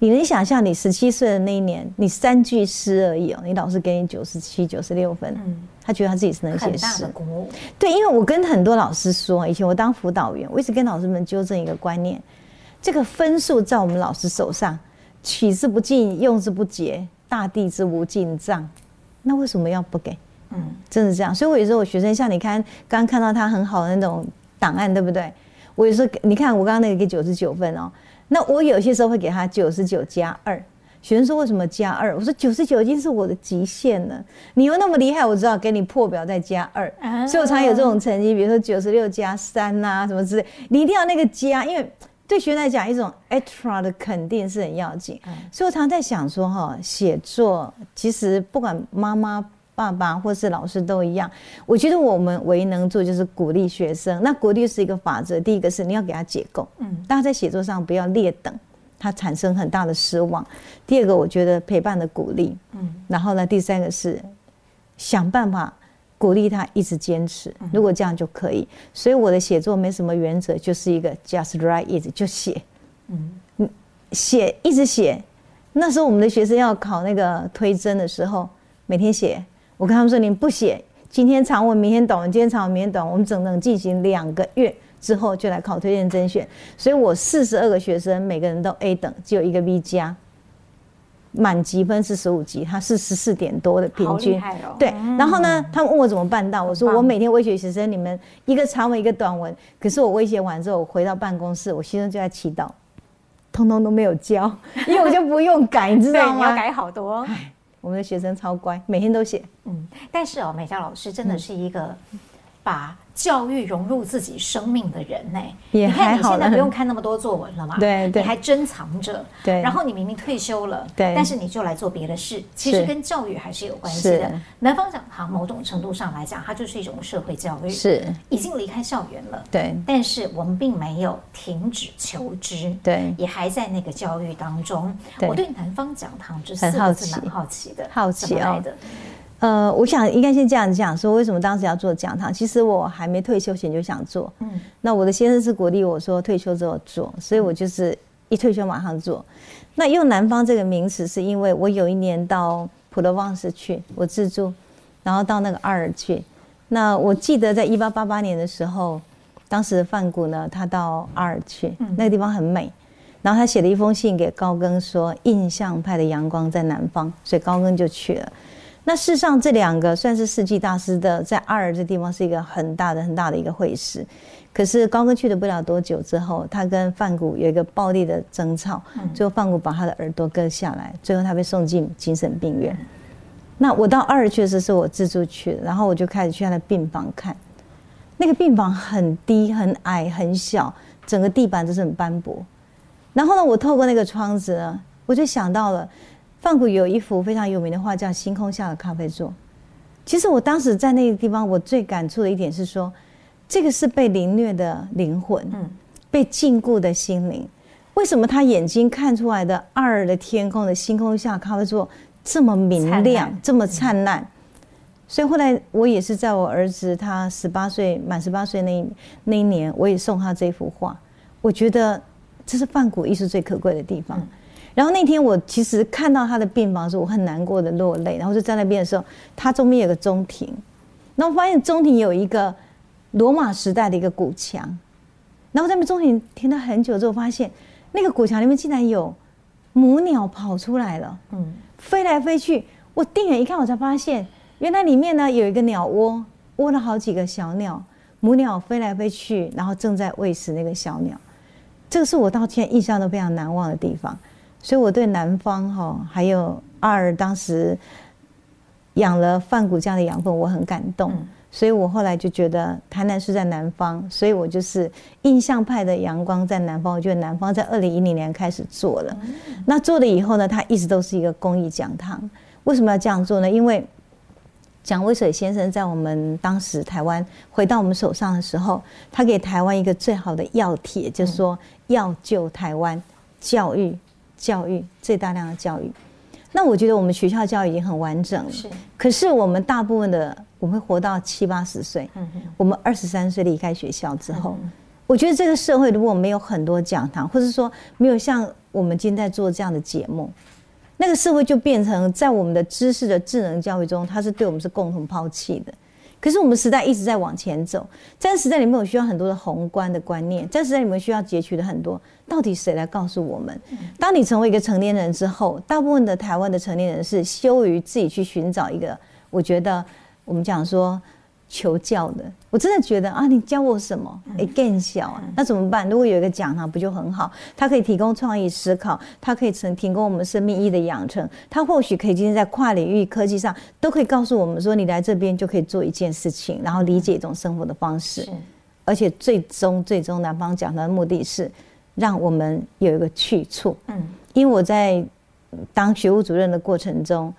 B: 你能想象你十七岁的那一年，你三句诗而已哦，你老师给你九十七、九十六分，嗯，他觉得他自己是能写诗。的。对，因为我跟很多老师说，以前我当辅导员，我一直跟老师们纠正一个观念：这个分数在我们老师手上，取之不尽，用之不竭，大地之无尽藏，那为什么要不给？”嗯，真的是这样，所以我有时候我学生像你看，刚刚看到他很好的那种档案，对不对？我有时候你看我刚刚那个给九十九分哦，那我有些时候会给他九十九加二。学生说为什么加二？我说九十九已经是我的极限了，你又那么厉害，我知道给你破表再加二，所以我常有这种成绩，比如说九十六加三呐什么之类，你一定要那个加，因为对学生来讲一种 extra 的肯定是很要紧。所以我常常在想说哈，写作其实不管妈妈。爸爸或是老师都一样，我觉得我们唯一能做就是鼓励学生。那鼓励是一个法则，第一个是你要给他解构，嗯，大家在写作上不要劣等，他产生很大的失望。第二个，我觉得陪伴的鼓励，嗯，然后呢，第三个是想办法鼓励他一直坚持，如果这样就可以。所以我的写作没什么原则，就是一个 just write it 就写，嗯，写一直写。那时候我们的学生要考那个推甄的时候，每天写。我跟他们说：“你不写，今天长文，明天短文；今天长文，明天短文。我们整整进行两个月之后，就来考推荐甄选。所以我四十二个学生，每个人都 A 等，只有一个 B 加，满级分是十五级，他是十四点多的平均。哦、对，然后呢，他们问我怎么办到？我说我每天威胁学生，你们一个长文，一个短文。可是我威胁完之后，我回到办公室，我心中就在祈祷，通通都没有交，[LAUGHS] 因为我就不用改，你知道吗？
A: 你要改好多。”
B: 我们的学生超乖，每天都写。
A: 嗯，但是哦，美嘉老师真的是一个把。教育融入自己生命的人呢？你看你现在不用看那么多作文了嘛？对，你还珍藏着。对，然后你明明退休了，对，但是你就来做别的事，其实跟教育还是有关系的。南方讲堂某种程度上来讲，它就是一种社会教育，是已经离开校园了。对，但是我们并没有停止求知，对，也还在那个教育当中。我对南方讲堂这四个字蛮好奇的，好奇来的。
B: 呃，我想应该先这样讲说，为什么当时要做讲堂？其实我还没退休前就想做。嗯，那我的先生是鼓励我说退休之后做，所以我就是一退休马上做。那用南方这个名词，是因为我有一年到普罗旺斯去，我自助，然后到那个阿尔去。那我记得在一八八八年的时候，当时的梵谷呢，他到阿尔去，那个地方很美，然后他写了一封信给高更说，印象派的阳光在南方，所以高更就去了。那事实上，这两个算是世纪大师的，在阿尔这地方是一个很大的、很大的一个会师。可是高更去了不了多久之后，他跟范谷有一个暴力的争吵，最后范谷把他的耳朵割下来，最后他被送进精神病院。那我到阿尔确实是我自助去的，然后我就开始去他的病房看，那个病房很低、很矮、很小，整个地板都是很斑驳。然后呢，我透过那个窗子呢，我就想到了。梵谷有一幅非常有名的画，叫《星空下的咖啡座》。其实我当时在那个地方，我最感触的一点是说，这个是被凌虐的灵魂，嗯，被禁锢的心灵。为什么他眼睛看出来的二的天空的星空下咖啡座这么明亮，这么灿烂？所以后来我也是在我儿子他十八岁满十八岁那那一年，我也送他这幅画。我觉得这是梵谷艺术最可贵的地方。然后那天我其实看到他的病房的时候，我很难过的落泪。然后就在那边的时候，他中间有个中庭，然后我发现中庭有一个罗马时代的一个古墙。然后在那中庭停了很久之后，发现那个古墙里面竟然有母鸟跑出来了，嗯，飞来飞去。我定眼一看，我才发现原来里面呢有一个鸟窝，窝了好几个小鸟，母鸟飞来飞去，然后正在喂食那个小鸟。这个是我到现在印象都非常难忘的地方。所以我对南方哈，还有阿尔当时养了范谷这样的养分，我很感动。
A: 嗯
B: 所以我后来就觉得台南是在南方，所以我就是印象派的阳光在南方。我觉得南方在二零一零年开始做了，那做了以后呢，它一直都是一个公益讲堂。为什么要这样做呢？因为蒋渭水先生在我们当时台湾回到我们手上的时候，他给台湾一个最好的药帖，就是说要救台湾，教育，教育，最大量的教育。那我觉得我们学校教育已经很完整了，是。可是我们大部分的我们会活到七八十岁，嗯。我们二十三岁离开学校之后，我觉得这个社会如果没有很多讲堂，或者说没有像我们今天在做这样的节目，那个社会就变成在我们的知识的智能教育中，它是对我们是共同抛弃的。可是我们时代一直在往前走，在时代里面我需要很多的宏观的观念，在时代里面需要截取的很多，到底谁来告诉我们？当你成为一个成年人之后，大部分的台湾的成年人是羞于自己去寻找一个，我觉得我们讲说。求教的，我真的觉得啊，你教我什么？哎，更小啊，那怎么办？如果有一个讲堂，不就很好？它可以提供创意思考，它可以成提供我们生命意义的养成，它或许可以今天在跨领域科技上都可以告诉我们说，你来这边就可以做一件事情，然后理解一种生活的方式。而且最终最终南方讲堂的目的是让我们有一个去处。嗯，因为我在当学务主任的过程中。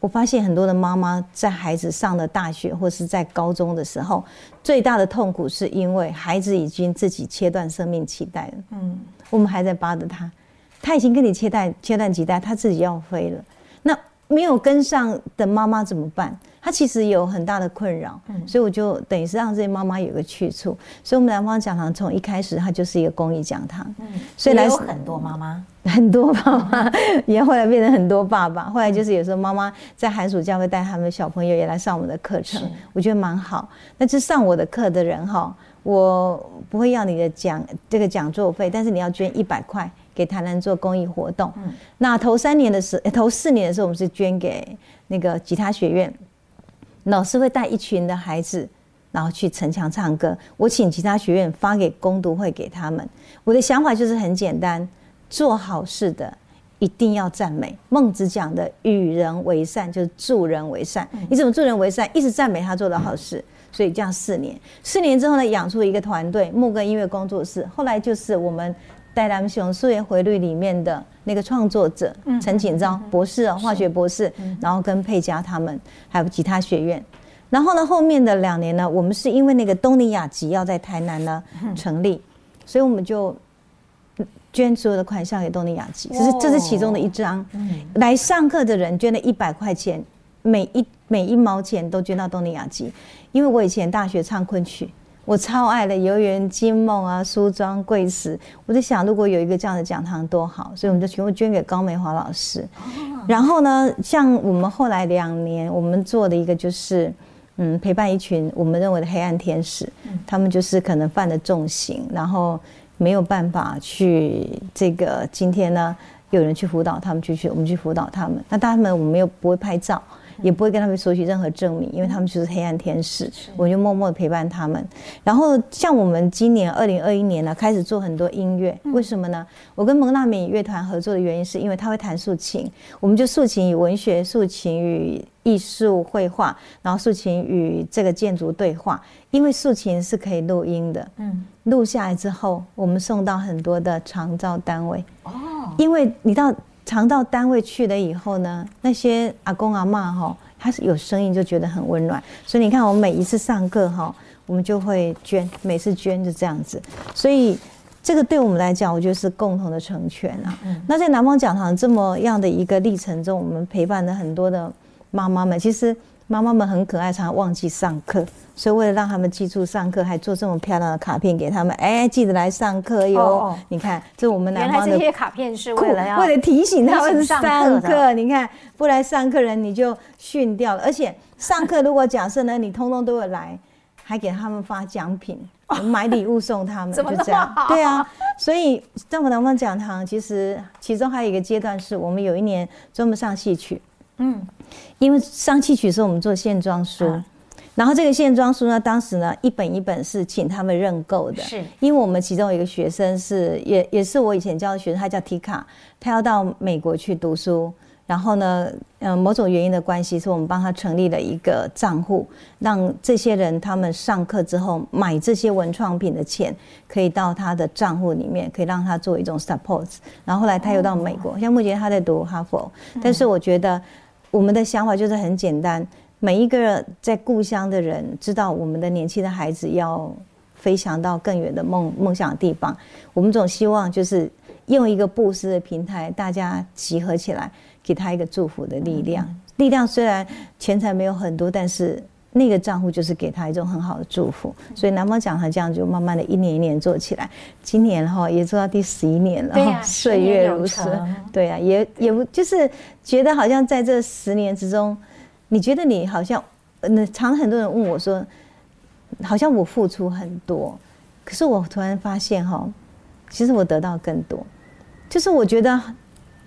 B: 我发现很多的妈妈在孩子上了大学或是在高中的时候，最大的痛苦是因为孩子已经自己切断生命脐带了。嗯，我们还在扒着他，他已经跟你切断切断脐带，他自己要飞了。那没有跟上的妈妈怎么办？她其实有很大的困扰。嗯，所以我就等于是让这些妈妈有个去处。所以，我们南方讲堂从一开始它就是一个公益讲堂。嗯，所以来有
A: 很多妈妈。
B: 很多爸爸，[LAUGHS] 也后来变成很多爸爸。后来就是有时候妈妈在寒暑假会带他们的小朋友也来上我们的课程，我觉得蛮好。那这上我的课的人哈，我不会要你的讲这个讲座费，但是你要捐一百块给台南做公益活动。那头三年的时候，头四年的时候，我们是捐给那个吉他学院，老师会带一群的孩子，然后去城墙唱歌。我请吉他学院发给工读会给他们。我的想法就是很简单。做好事的一定要赞美。孟子讲的“与人为善”就是助人为善。你怎么助人为善？一直赞美他做的好事。所以这样四年，四年之后呢，养出一个团队——牧歌音乐工作室。后来就是我们台南熊溯源回绿里面的那个创作者陈锦昭博士，化学博士，然后跟佩佳他们，还有吉他学院。然后呢，后面的两年呢，我们是因为那个东尼雅集要在台南呢成立，所以我们就。捐所有的款项给东尼雅集，只是这是其中的一张。来上课的人捐了一百块钱，每一每一毛钱都捐到东尼雅集。因为我以前大学唱昆曲，我超爱的游园惊梦啊、梳妆贵死。我在想，如果有一个这样的讲堂多好，所以我们就全部捐给高美华老师。然后呢，像我们后来两年，我们做的一个就是，嗯，陪伴一群我们认为的黑暗天使，他们就是可能犯了重刑，然后。没有办法去这个今天呢，有人去辅导他们，去去我们去辅导他们。那他们我们又不会拍照，也不会跟他们索取任何证明，因为他们就是黑暗天使，我就默默的陪伴他们。然后像我们今年二零二一年呢，开始做很多音乐，为什么呢？我跟蒙娜美乐团合作的原因是因为他会弹竖琴，我们就竖琴与文学，竖琴与艺术绘画，然后竖琴与这个建筑对话，因为竖琴是可以录音的，嗯。录下来之后，我们送到很多的长照单位。哦，因为你到长照单位去了以后呢，那些阿公阿妈哈，他是有声音就觉得很温暖。所以你看，我们每一次上课哈，我们就会捐，每次捐就这样子。所以这个对我们来讲，我觉得是共同的成全啊。那在南方讲堂这么样的一个历程中，我们陪伴了很多的妈妈们。其实妈妈们很可爱，常常忘记上课。所以为了让他们记住上课，还做这么漂亮的卡片给他们。哎，记得来上课哟！你看，这我们南方的。
A: 这些卡片是为了要
B: 为了提醒他们上课。你看，不来上课人你就训掉了。而且上课如果假设呢，你通通都会来，还给他们发奖品，买礼物送他们，[LAUGHS] 就这样。对啊，所以在我们南方讲堂，其实其中还有一个阶段是我们有一年专门上戏曲。嗯，因为上戏曲是我们做线装书。啊然后这个线装书呢，当时呢一本一本是请他们认购的，是因为我们其中有一个学生是也也是我以前教的学生，他叫提卡，他要到美国去读书，然后呢，呃，某种原因的关系，是我们帮他成立了一个账户，让这些人他们上课之后买这些文创品的钱，可以到他的账户里面，可以让他做一种 support。然后后来他又到美国，像目前他在读哈佛。但是我觉得我们的想法就是很简单，每一个在故乡的人知道我们的年轻的孩子要飞翔到更远的梦梦想的地方，我们总希望就是用一个布施的平台，大家集合起来。给他一个祝福的力量，力量虽然钱财没有很多，但是那个账户就是给他一种很好的祝福。所以南方讲堂这样就慢慢的一年一年做起来，今年哈也做到第十一年了，哈，[LAUGHS] 岁月如梭，对啊，也也不就是觉得好像在这十年之中，你觉得你好像，那常很多人问我说，好像我付出很多，可是我突然发现哈，其实我得到更多，就是我觉得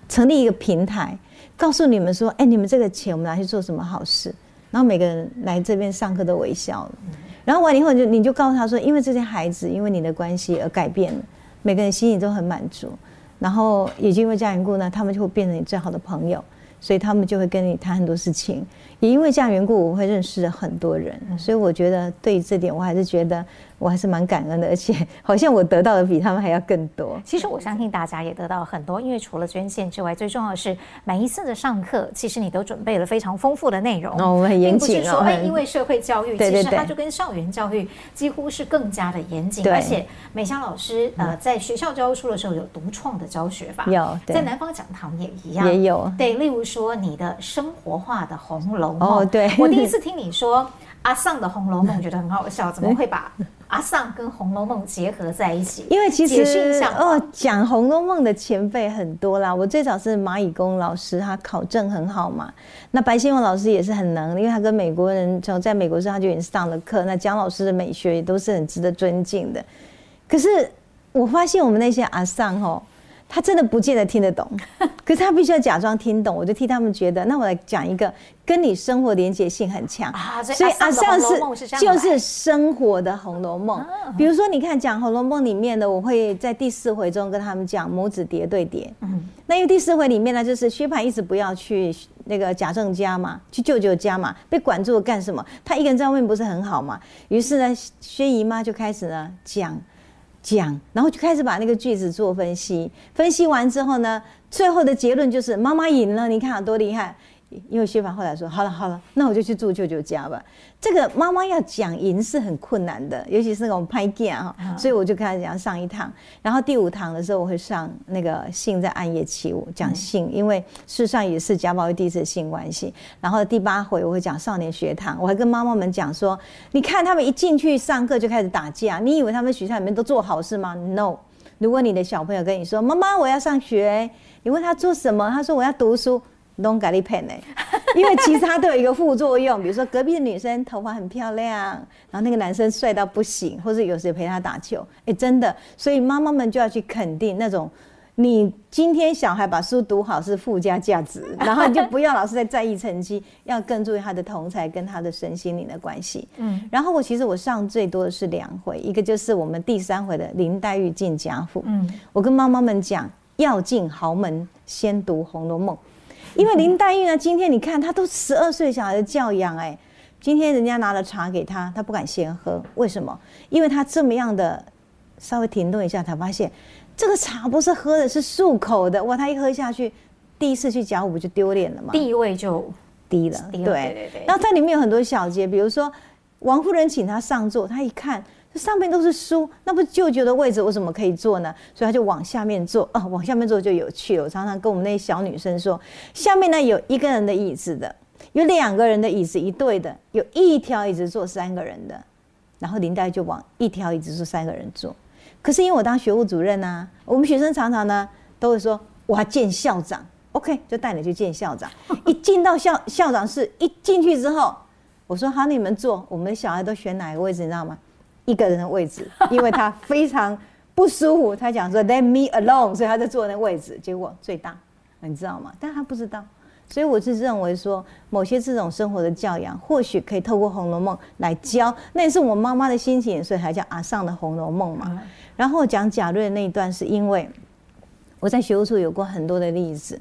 B: 成立一个平台。告诉你们说，哎，你们这个钱我们拿去做什么好事？然后每个人来这边上课都微笑了。然后完了以后，就你就告诉他说，因为这些孩子因为你的关系而改变了，每个人心里都很满足。然后也就因为这样缘故呢，他们就会变成你最好的朋友，所以他们就会跟你谈很多事情。也因为这样缘故，我会认识了很多人。所以我觉得对于这点，我还是觉得。我还是蛮感恩的，而且 [LAUGHS] 好像我得到的比他们还要更多。
A: 其实我相信大家也得到很多，因为除了捐献之外，最重要的是每一次的上课，其实你都准备了非常丰富的内容。
B: 哦，我们很严谨哦。并不是说，哎，因
A: 为社会教育，其实它就跟校园教育几乎是更加的严谨。而且美香老师呃，在学校教书的时候有独创的教学法，
B: 有
A: 在南方讲堂也一样，
B: 也有。
A: 对，例如说你的生活化的《红楼梦》。
B: 哦，对。[LAUGHS]
A: 我第一次听你说阿桑的《红楼梦》，[LAUGHS] 觉得很好笑，怎么会把？阿尚跟《红楼梦》结合在一起，
B: 因为其实哦，讲《红楼梦》的前辈很多啦。我最早是蚂蚁工老师，他考证很好嘛。那白先勇老师也是很能，因为他跟美国人从在美国时候他就已经上了课。那蒋老师的美学也都是很值得尊敬的。可是我发现我们那些阿尚哦。他真的不见得听得懂，[LAUGHS] 可是他必须要假装听懂。我就替他们觉得，那我来讲一个跟你生活连结性很强，所以阿桑是就是生活的《红楼梦》。比如说，你看讲《红楼梦》里面的，我会在第四回中跟他们讲母子叠对叠。嗯，那因为第四回里面呢，就是薛蟠一直不要去那个贾政家嘛，去舅舅家嘛，被管住了干什么？他一个人在外面不是很好嘛？于是呢，薛姨妈就开始呢讲。讲，然后就开始把那个句子做分析，分析完之后呢，最后的结论就是妈妈赢了，你看多厉害。因为薛凡后来说：“好了好了，那我就去住舅舅家吧。”这个妈妈要讲赢是很困难的，尤其是那种拍剑哈，所以我就跟他讲上一堂。然后第五堂的时候，我会上那个性在暗夜起舞，讲性，因为事实上也是贾宝玉第一次性关系。然后第八回我会讲少年学堂，我还跟妈妈们讲说：“你看他们一进去上课就开始打架，你以为他们学校里面都做好事吗？No，如果你的小朋友跟你说：‘妈妈，我要上学’，你问他做什么？他说：‘我要读书。’” Don't get it 呢，因为其实它都有一个副作用，比如说隔壁的女生头发很漂亮，然后那个男生帅到不行，或者有时陪他打球，哎，真的，所以妈妈们就要去肯定那种，你今天小孩把书读好是附加价值，然后你就不要老是在在意成绩，要更注意他的同才跟他的身心灵的关系。嗯，然后我其实我上最多的是两回，一个就是我们第三回的林黛玉进贾府，嗯，我跟妈妈们讲，要进豪门先读《红楼梦》。因为林黛玉呢，今天你看她都十二岁小孩的教养哎，今天人家拿了茶给她，她不敢先喝，为什么？因为她这么样的稍微停顿一下，才发现这个茶不是喝的，是漱口的。哇，她一喝下去，第一次去贾府不就丢脸了吗？
A: 地位就
B: 低了。对对对。然后它里面有很多小节，比如说王夫人请她上座，她一看。上面都是书，那不是舅舅的位置，我怎么可以坐呢？所以他就往下面坐啊，[LAUGHS] 往下面坐就有趣了。我常常跟我们那些小女生说，下面呢有一个人的椅子的，有两个人的椅子一对的，有一条椅子坐三个人的。然后林黛就往一条椅子坐三个人坐。可是因为我当学务主任啊，我们学生常常呢都会说，我要见校长，OK，就带你去见校长。[LAUGHS] 一进到校校长室，一进去之后，我说好，你们坐。我们小孩都选哪个位置，你知道吗？一个人的位置，[LAUGHS] 因为他非常不舒服，他讲说 “let me alone”，所以他在坐那位置，结果最大，你知道吗？但他不知道，所以我是认为说，某些这种生活的教养，或许可以透过《红楼梦》来教，那也是我妈妈的心情，所以才叫阿上的《红楼梦》嘛。然后讲贾瑞那一段，是因为我在学务处有过很多的例子，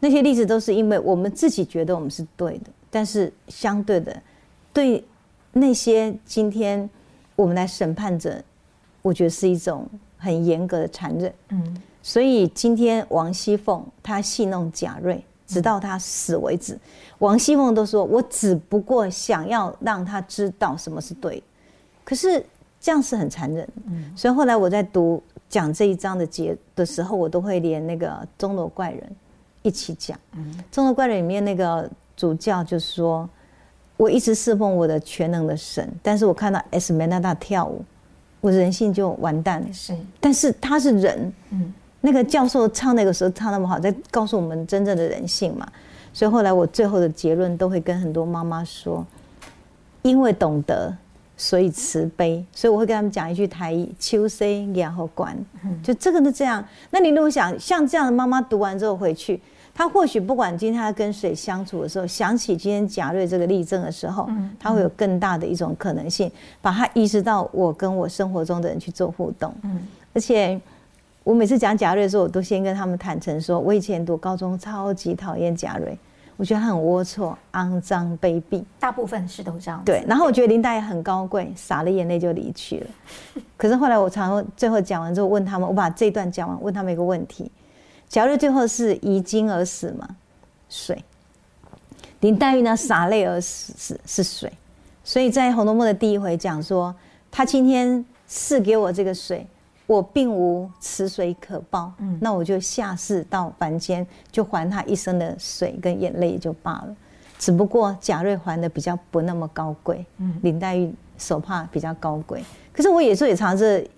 B: 那些例子都是因为我们自己觉得我们是对的，但是相对的，对那些今天我们来审判者，我觉得是一种很严格的残忍。嗯，所以今天王熙凤她戏弄贾瑞，直到他死为止。王熙凤都说：“我只不过想要让他知道什么是对。”可是这样是很残忍。嗯，所以后来我在读讲这一章的节的时候，我都会连那个钟楼怪人。一起讲，嗯，《钟楼怪人》里面那个主教就说：“我一直侍奉我的全能的神，但是我看到 Esmeralda 跳舞，我人性就完蛋了。是，但是他是人，嗯，那个教授唱那个时候唱那么好，在告诉我们真正的人性嘛。所以后来我最后的结论都会跟很多妈妈说：因为懂得，所以慈悲。所以我会跟他们讲一句台语：秋生然后管，就这个是这样。那你如果想像这样的妈妈读完之后回去。”他或许不管今天他跟谁相处的时候，想起今天贾瑞这个例证的时候，他会有更大的一种可能性，把他意识到我跟我生活中的人去做互动。而且我每次讲贾瑞的时候，我都先跟他们坦诚说，我以前读高中超级讨厌贾瑞，我觉得他很龌龊、肮脏、卑鄙。
A: 大部分是都这样。
B: 对，然后我觉得林大爷很高贵，洒了眼泪就离去了。可是后来我常最后讲完之后，问他们，我把这段讲完，问他们一个问题。贾瑞最后是遗精而死嘛？水。林黛玉呢？洒泪而死是是水。所以在《红楼梦》的第一回讲说，他今天赐给我这个水，我并无此水可报。嗯，那我就下世到凡间，就还他一生的水跟眼泪也就罢了。只不过贾瑞还的比较不那么高贵，嗯，林黛玉手帕比较高贵。可是我有时候也尝试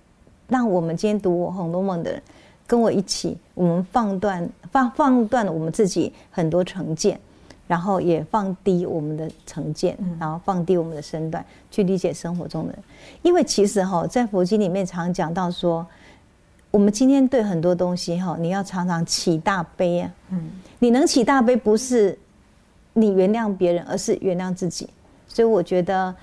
B: 让我们今天读我《红楼梦》的人。跟我一起，我们放断放放断了我们自己很多成见，然后也放低我们的成见，然后放低我们的身段去理解生活中的。因为其实哈，在佛经里面常讲到说，我们今天对很多东西哈，你要常常起大悲啊。嗯，你能起大悲，不是你原谅别人，而是原谅自己。所以我觉得。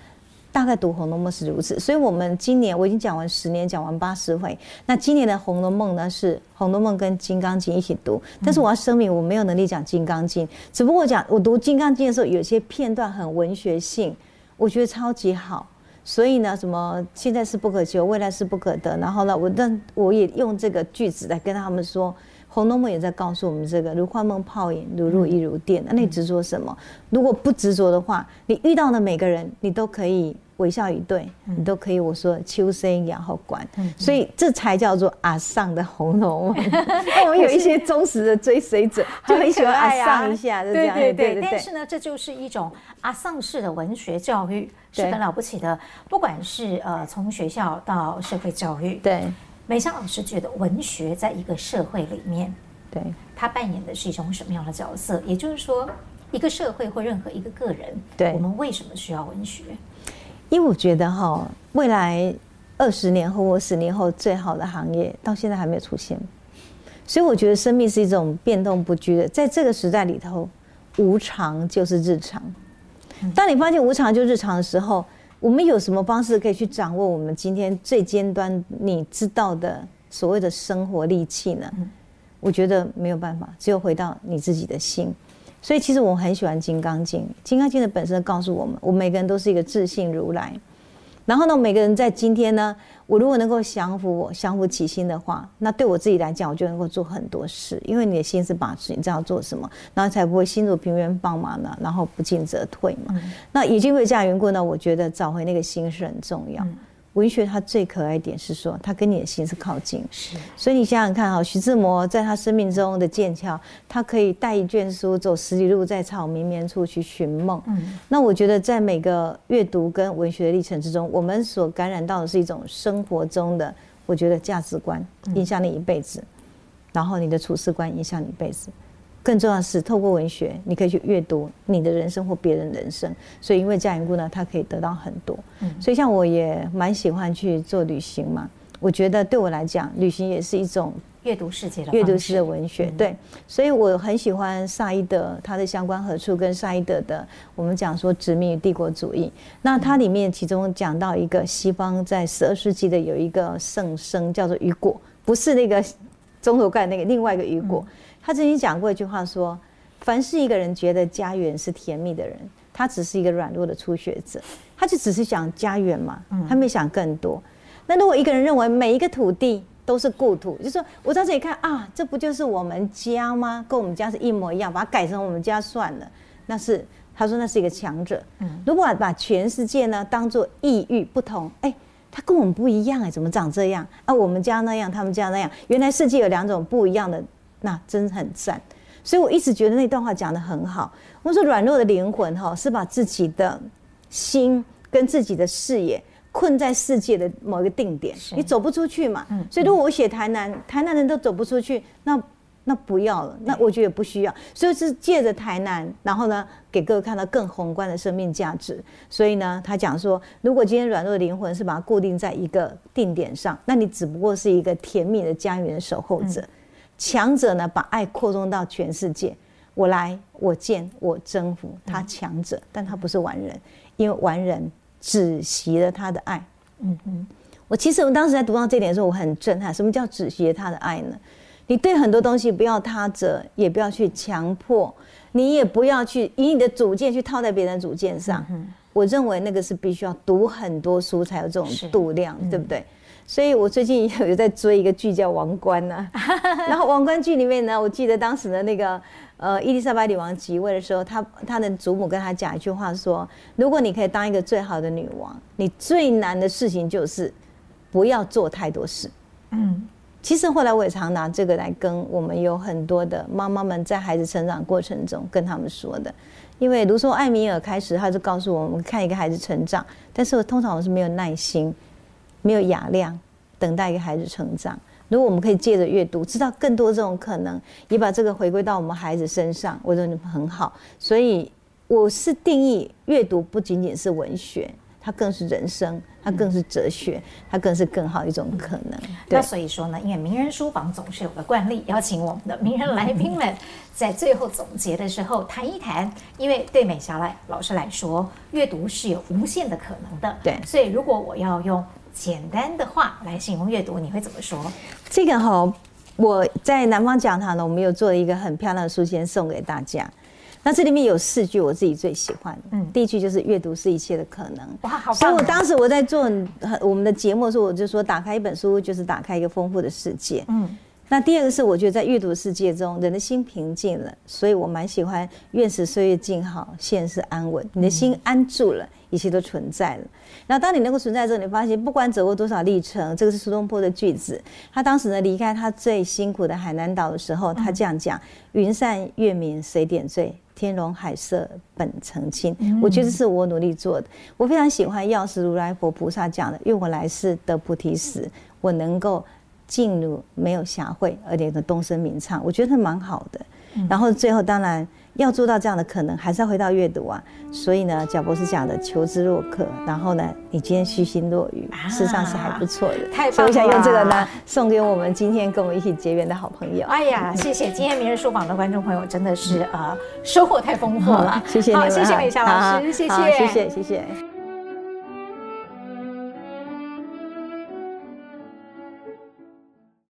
B: 大概读《红楼梦》是如此，所以我们今年我已经讲完十年，讲完八十回。那今年的《红楼梦》呢，是《红楼梦》跟《金刚经》一起读。但是我要声明，我没有能力讲《金刚经》，只不过讲我读《金刚经》的时候，有些片段很文学性，我觉得超级好。所以呢，什么现在是不可求，未来是不可得。然后呢，我但我也用这个句子来跟他们说，《红楼梦》也在告诉我们这个：如幻梦泡影，如露亦如电。那你执着什么？如果不执着的话，你遇到的每个人，你都可以。微笑以对，你都可以。我说秋生然后管，所以这才叫做阿桑的红楼梦。那 [LAUGHS] 我们有一些忠实的追随者，就很喜欢阿桑一下。
A: 对对对。但是呢，这就是一种阿桑式的文学教育，是很了不起的。不管是呃从学校到社会教育，
B: 对。
A: 美香老师觉得文学在一个社会里面，
B: 对，
A: 它扮演的是一种什么样的角色？也就是说，一个社会或任何一个个人，
B: 对，
A: 我们为什么需要文学？
B: 因为我觉得哈，未来二十年后或十年后最好的行业到现在还没有出现，所以我觉得生命是一种变动不居的。在这个时代里头，无常就是日常。当你发现无常就日常的时候，我们有什么方式可以去掌握我们今天最尖端你知道的所谓的生活利器呢？我觉得没有办法，只有回到你自己的心。所以其实我很喜欢《金刚经》，《金刚经》的本身告诉我们，我们每个人都是一个自信如来。然后呢，每个人在今天呢，我如果能够降服我，降服起心的话，那对我自己来讲，我就能够做很多事。因为你的心是把持，你知道做什么，然后才不会心如平原棒马呢，然后不进则退嘛。嗯、那已经会这样缘故呢，我觉得找回那个心是很重要。嗯文学它最可爱一点是说，它跟你的心是靠近。是，所以你想想看哈，徐志摩在他生命中的剑桥，他可以带一卷书走十里路，在草绵绵处去寻梦。嗯，那我觉得在每个阅读跟文学的历程之中，我们所感染到的是一种生活中的，我觉得价值观影响你一辈子，然后你的处事观影响你一辈子。更重要的是，透过文学，你可以去阅读你的人生或别人人生。所以，因为这样缘故呢，他可以得到很多。所以，像我也蛮喜欢去做旅行嘛。我觉得对我来讲，旅行也是一种
A: 阅读世界的
B: 阅读式的文学。对，所以我很喜欢萨伊德他的《相关何处》跟萨伊德的我们讲说殖民与帝国主义。那它里面其中讲到一个西方在十二世纪的有一个圣僧叫做雨果，不是那个中头盖那个另外一个雨果。他曾经讲过一句话说：“凡是一个人觉得家园是甜蜜的人，他只是一个软弱的初学者，他就只是想家园嘛，他没想更多。那如果一个人认为每一个土地都是故土，就是说我在这里看啊，这不就是我们家吗？跟我们家是一模一样，把它改成我们家算了。那是他说那是一个强者。如果把全世界呢当做异域不同，哎，他跟我们不一样哎，怎么长这样？啊，我们家那样，他们家那样，原来世界有两种不一样的，那真很赞。所以我一直觉得那段话讲的很好。我说软弱的灵魂哈，是把自己的心跟自己的视野。困在世界的某一个定点，你走不出去嘛。所以如果我写台南，台南人都走不出去，那那不要了，那我觉得也不需要。所以是借着台南，然后呢，给各位看到更宏观的生命价值。所以呢，他讲说，如果今天软弱的灵魂是把它固定在一个定点上，那你只不过是一个甜蜜的家园守候者。强者呢，把爱扩充到全世界，我来，我见，我征服。他强者，但他不是完人，因为完人。止息了他的爱，嗯嗯，我其实我当时在读到这点的时候，我很震撼。什么叫止息了他的爱呢？你对很多东西不要他者，也不要去强迫，你也不要去以你的主见去套在别人的主见上。我认为那个是必须要读很多书才有这种度量，对不对？所以我最近有在追一个剧叫《王冠》呢，[LAUGHS] 然后《王冠》剧里面呢，我记得当时的那个。呃，伊丽莎白女王即位的时候，她她的祖母跟她讲一句话说：“如果你可以当一个最好的女王，你最难的事情就是不要做太多事。”嗯，其实后来我也常拿这个来跟我们有很多的妈妈们在孩子成长过程中跟他们说的，因为卢梭艾米尔开始，他就告诉我们看一个孩子成长，但是我通常我是没有耐心，没有雅量等待一个孩子成长。如果我们可以借着阅读，知道更多这种可能，也把这个回归到我们孩子身上，我觉得很好。所以我是定义阅读不仅仅是文学，它更是人生，它更是哲学，它更是更好一种可能。
A: 那所以说呢，因为名人书房总是有个惯例，邀请我们的名人来宾们在最后总结的时候谈一谈。因为对美霞来老师来说，阅读是有无限的可能的。
B: 对，
A: 所以如果我要用。简单的话来形容阅读，你会怎么说？
B: 这个哈，我在南方讲堂呢，我们有做了一个很漂亮的书签送给大家。那这里面有四句我自己最喜欢，嗯，第一句就是阅读是一切的可能。
A: 哇，好棒！
B: 所以我当时我在做我们的节目的时候，我就说，打开一本书就是打开一个丰富的世界。嗯。那第二个是，我觉得在阅读世界中，人的心平静了，所以我蛮喜欢“愿使岁月静好，现世安稳”。你的心安住了，一切都存在了。然后当你能够存在之后，你发现不管走过多少历程，这个是苏东坡的句子。他当时呢离开他最辛苦的海南岛的时候，他这样讲：“云散月明谁点缀，天龙海色本澄清。”我觉得这是我努力做的。我非常喜欢药师如来佛菩萨讲的：“因为我来世得菩提时，我能够。”进入没有瑕秽，而且能东升明唱，我觉得蛮好的。然后最后当然要做到这样的可能，还是要回到阅读啊。所以呢，贾博士讲的求知若渴，然后呢，你今天虚心若愚，事实上是还不错的。
A: 太棒了！
B: 所以我想用这个呢，送给我们今天跟我们一起结缘的好朋友。
A: 哎呀，谢谢！今天明日书房的观众朋友真的是呃收获太丰富了。
B: 谢谢你们，
A: 谢谢美霞老师，谢谢，
B: 谢谢，谢谢。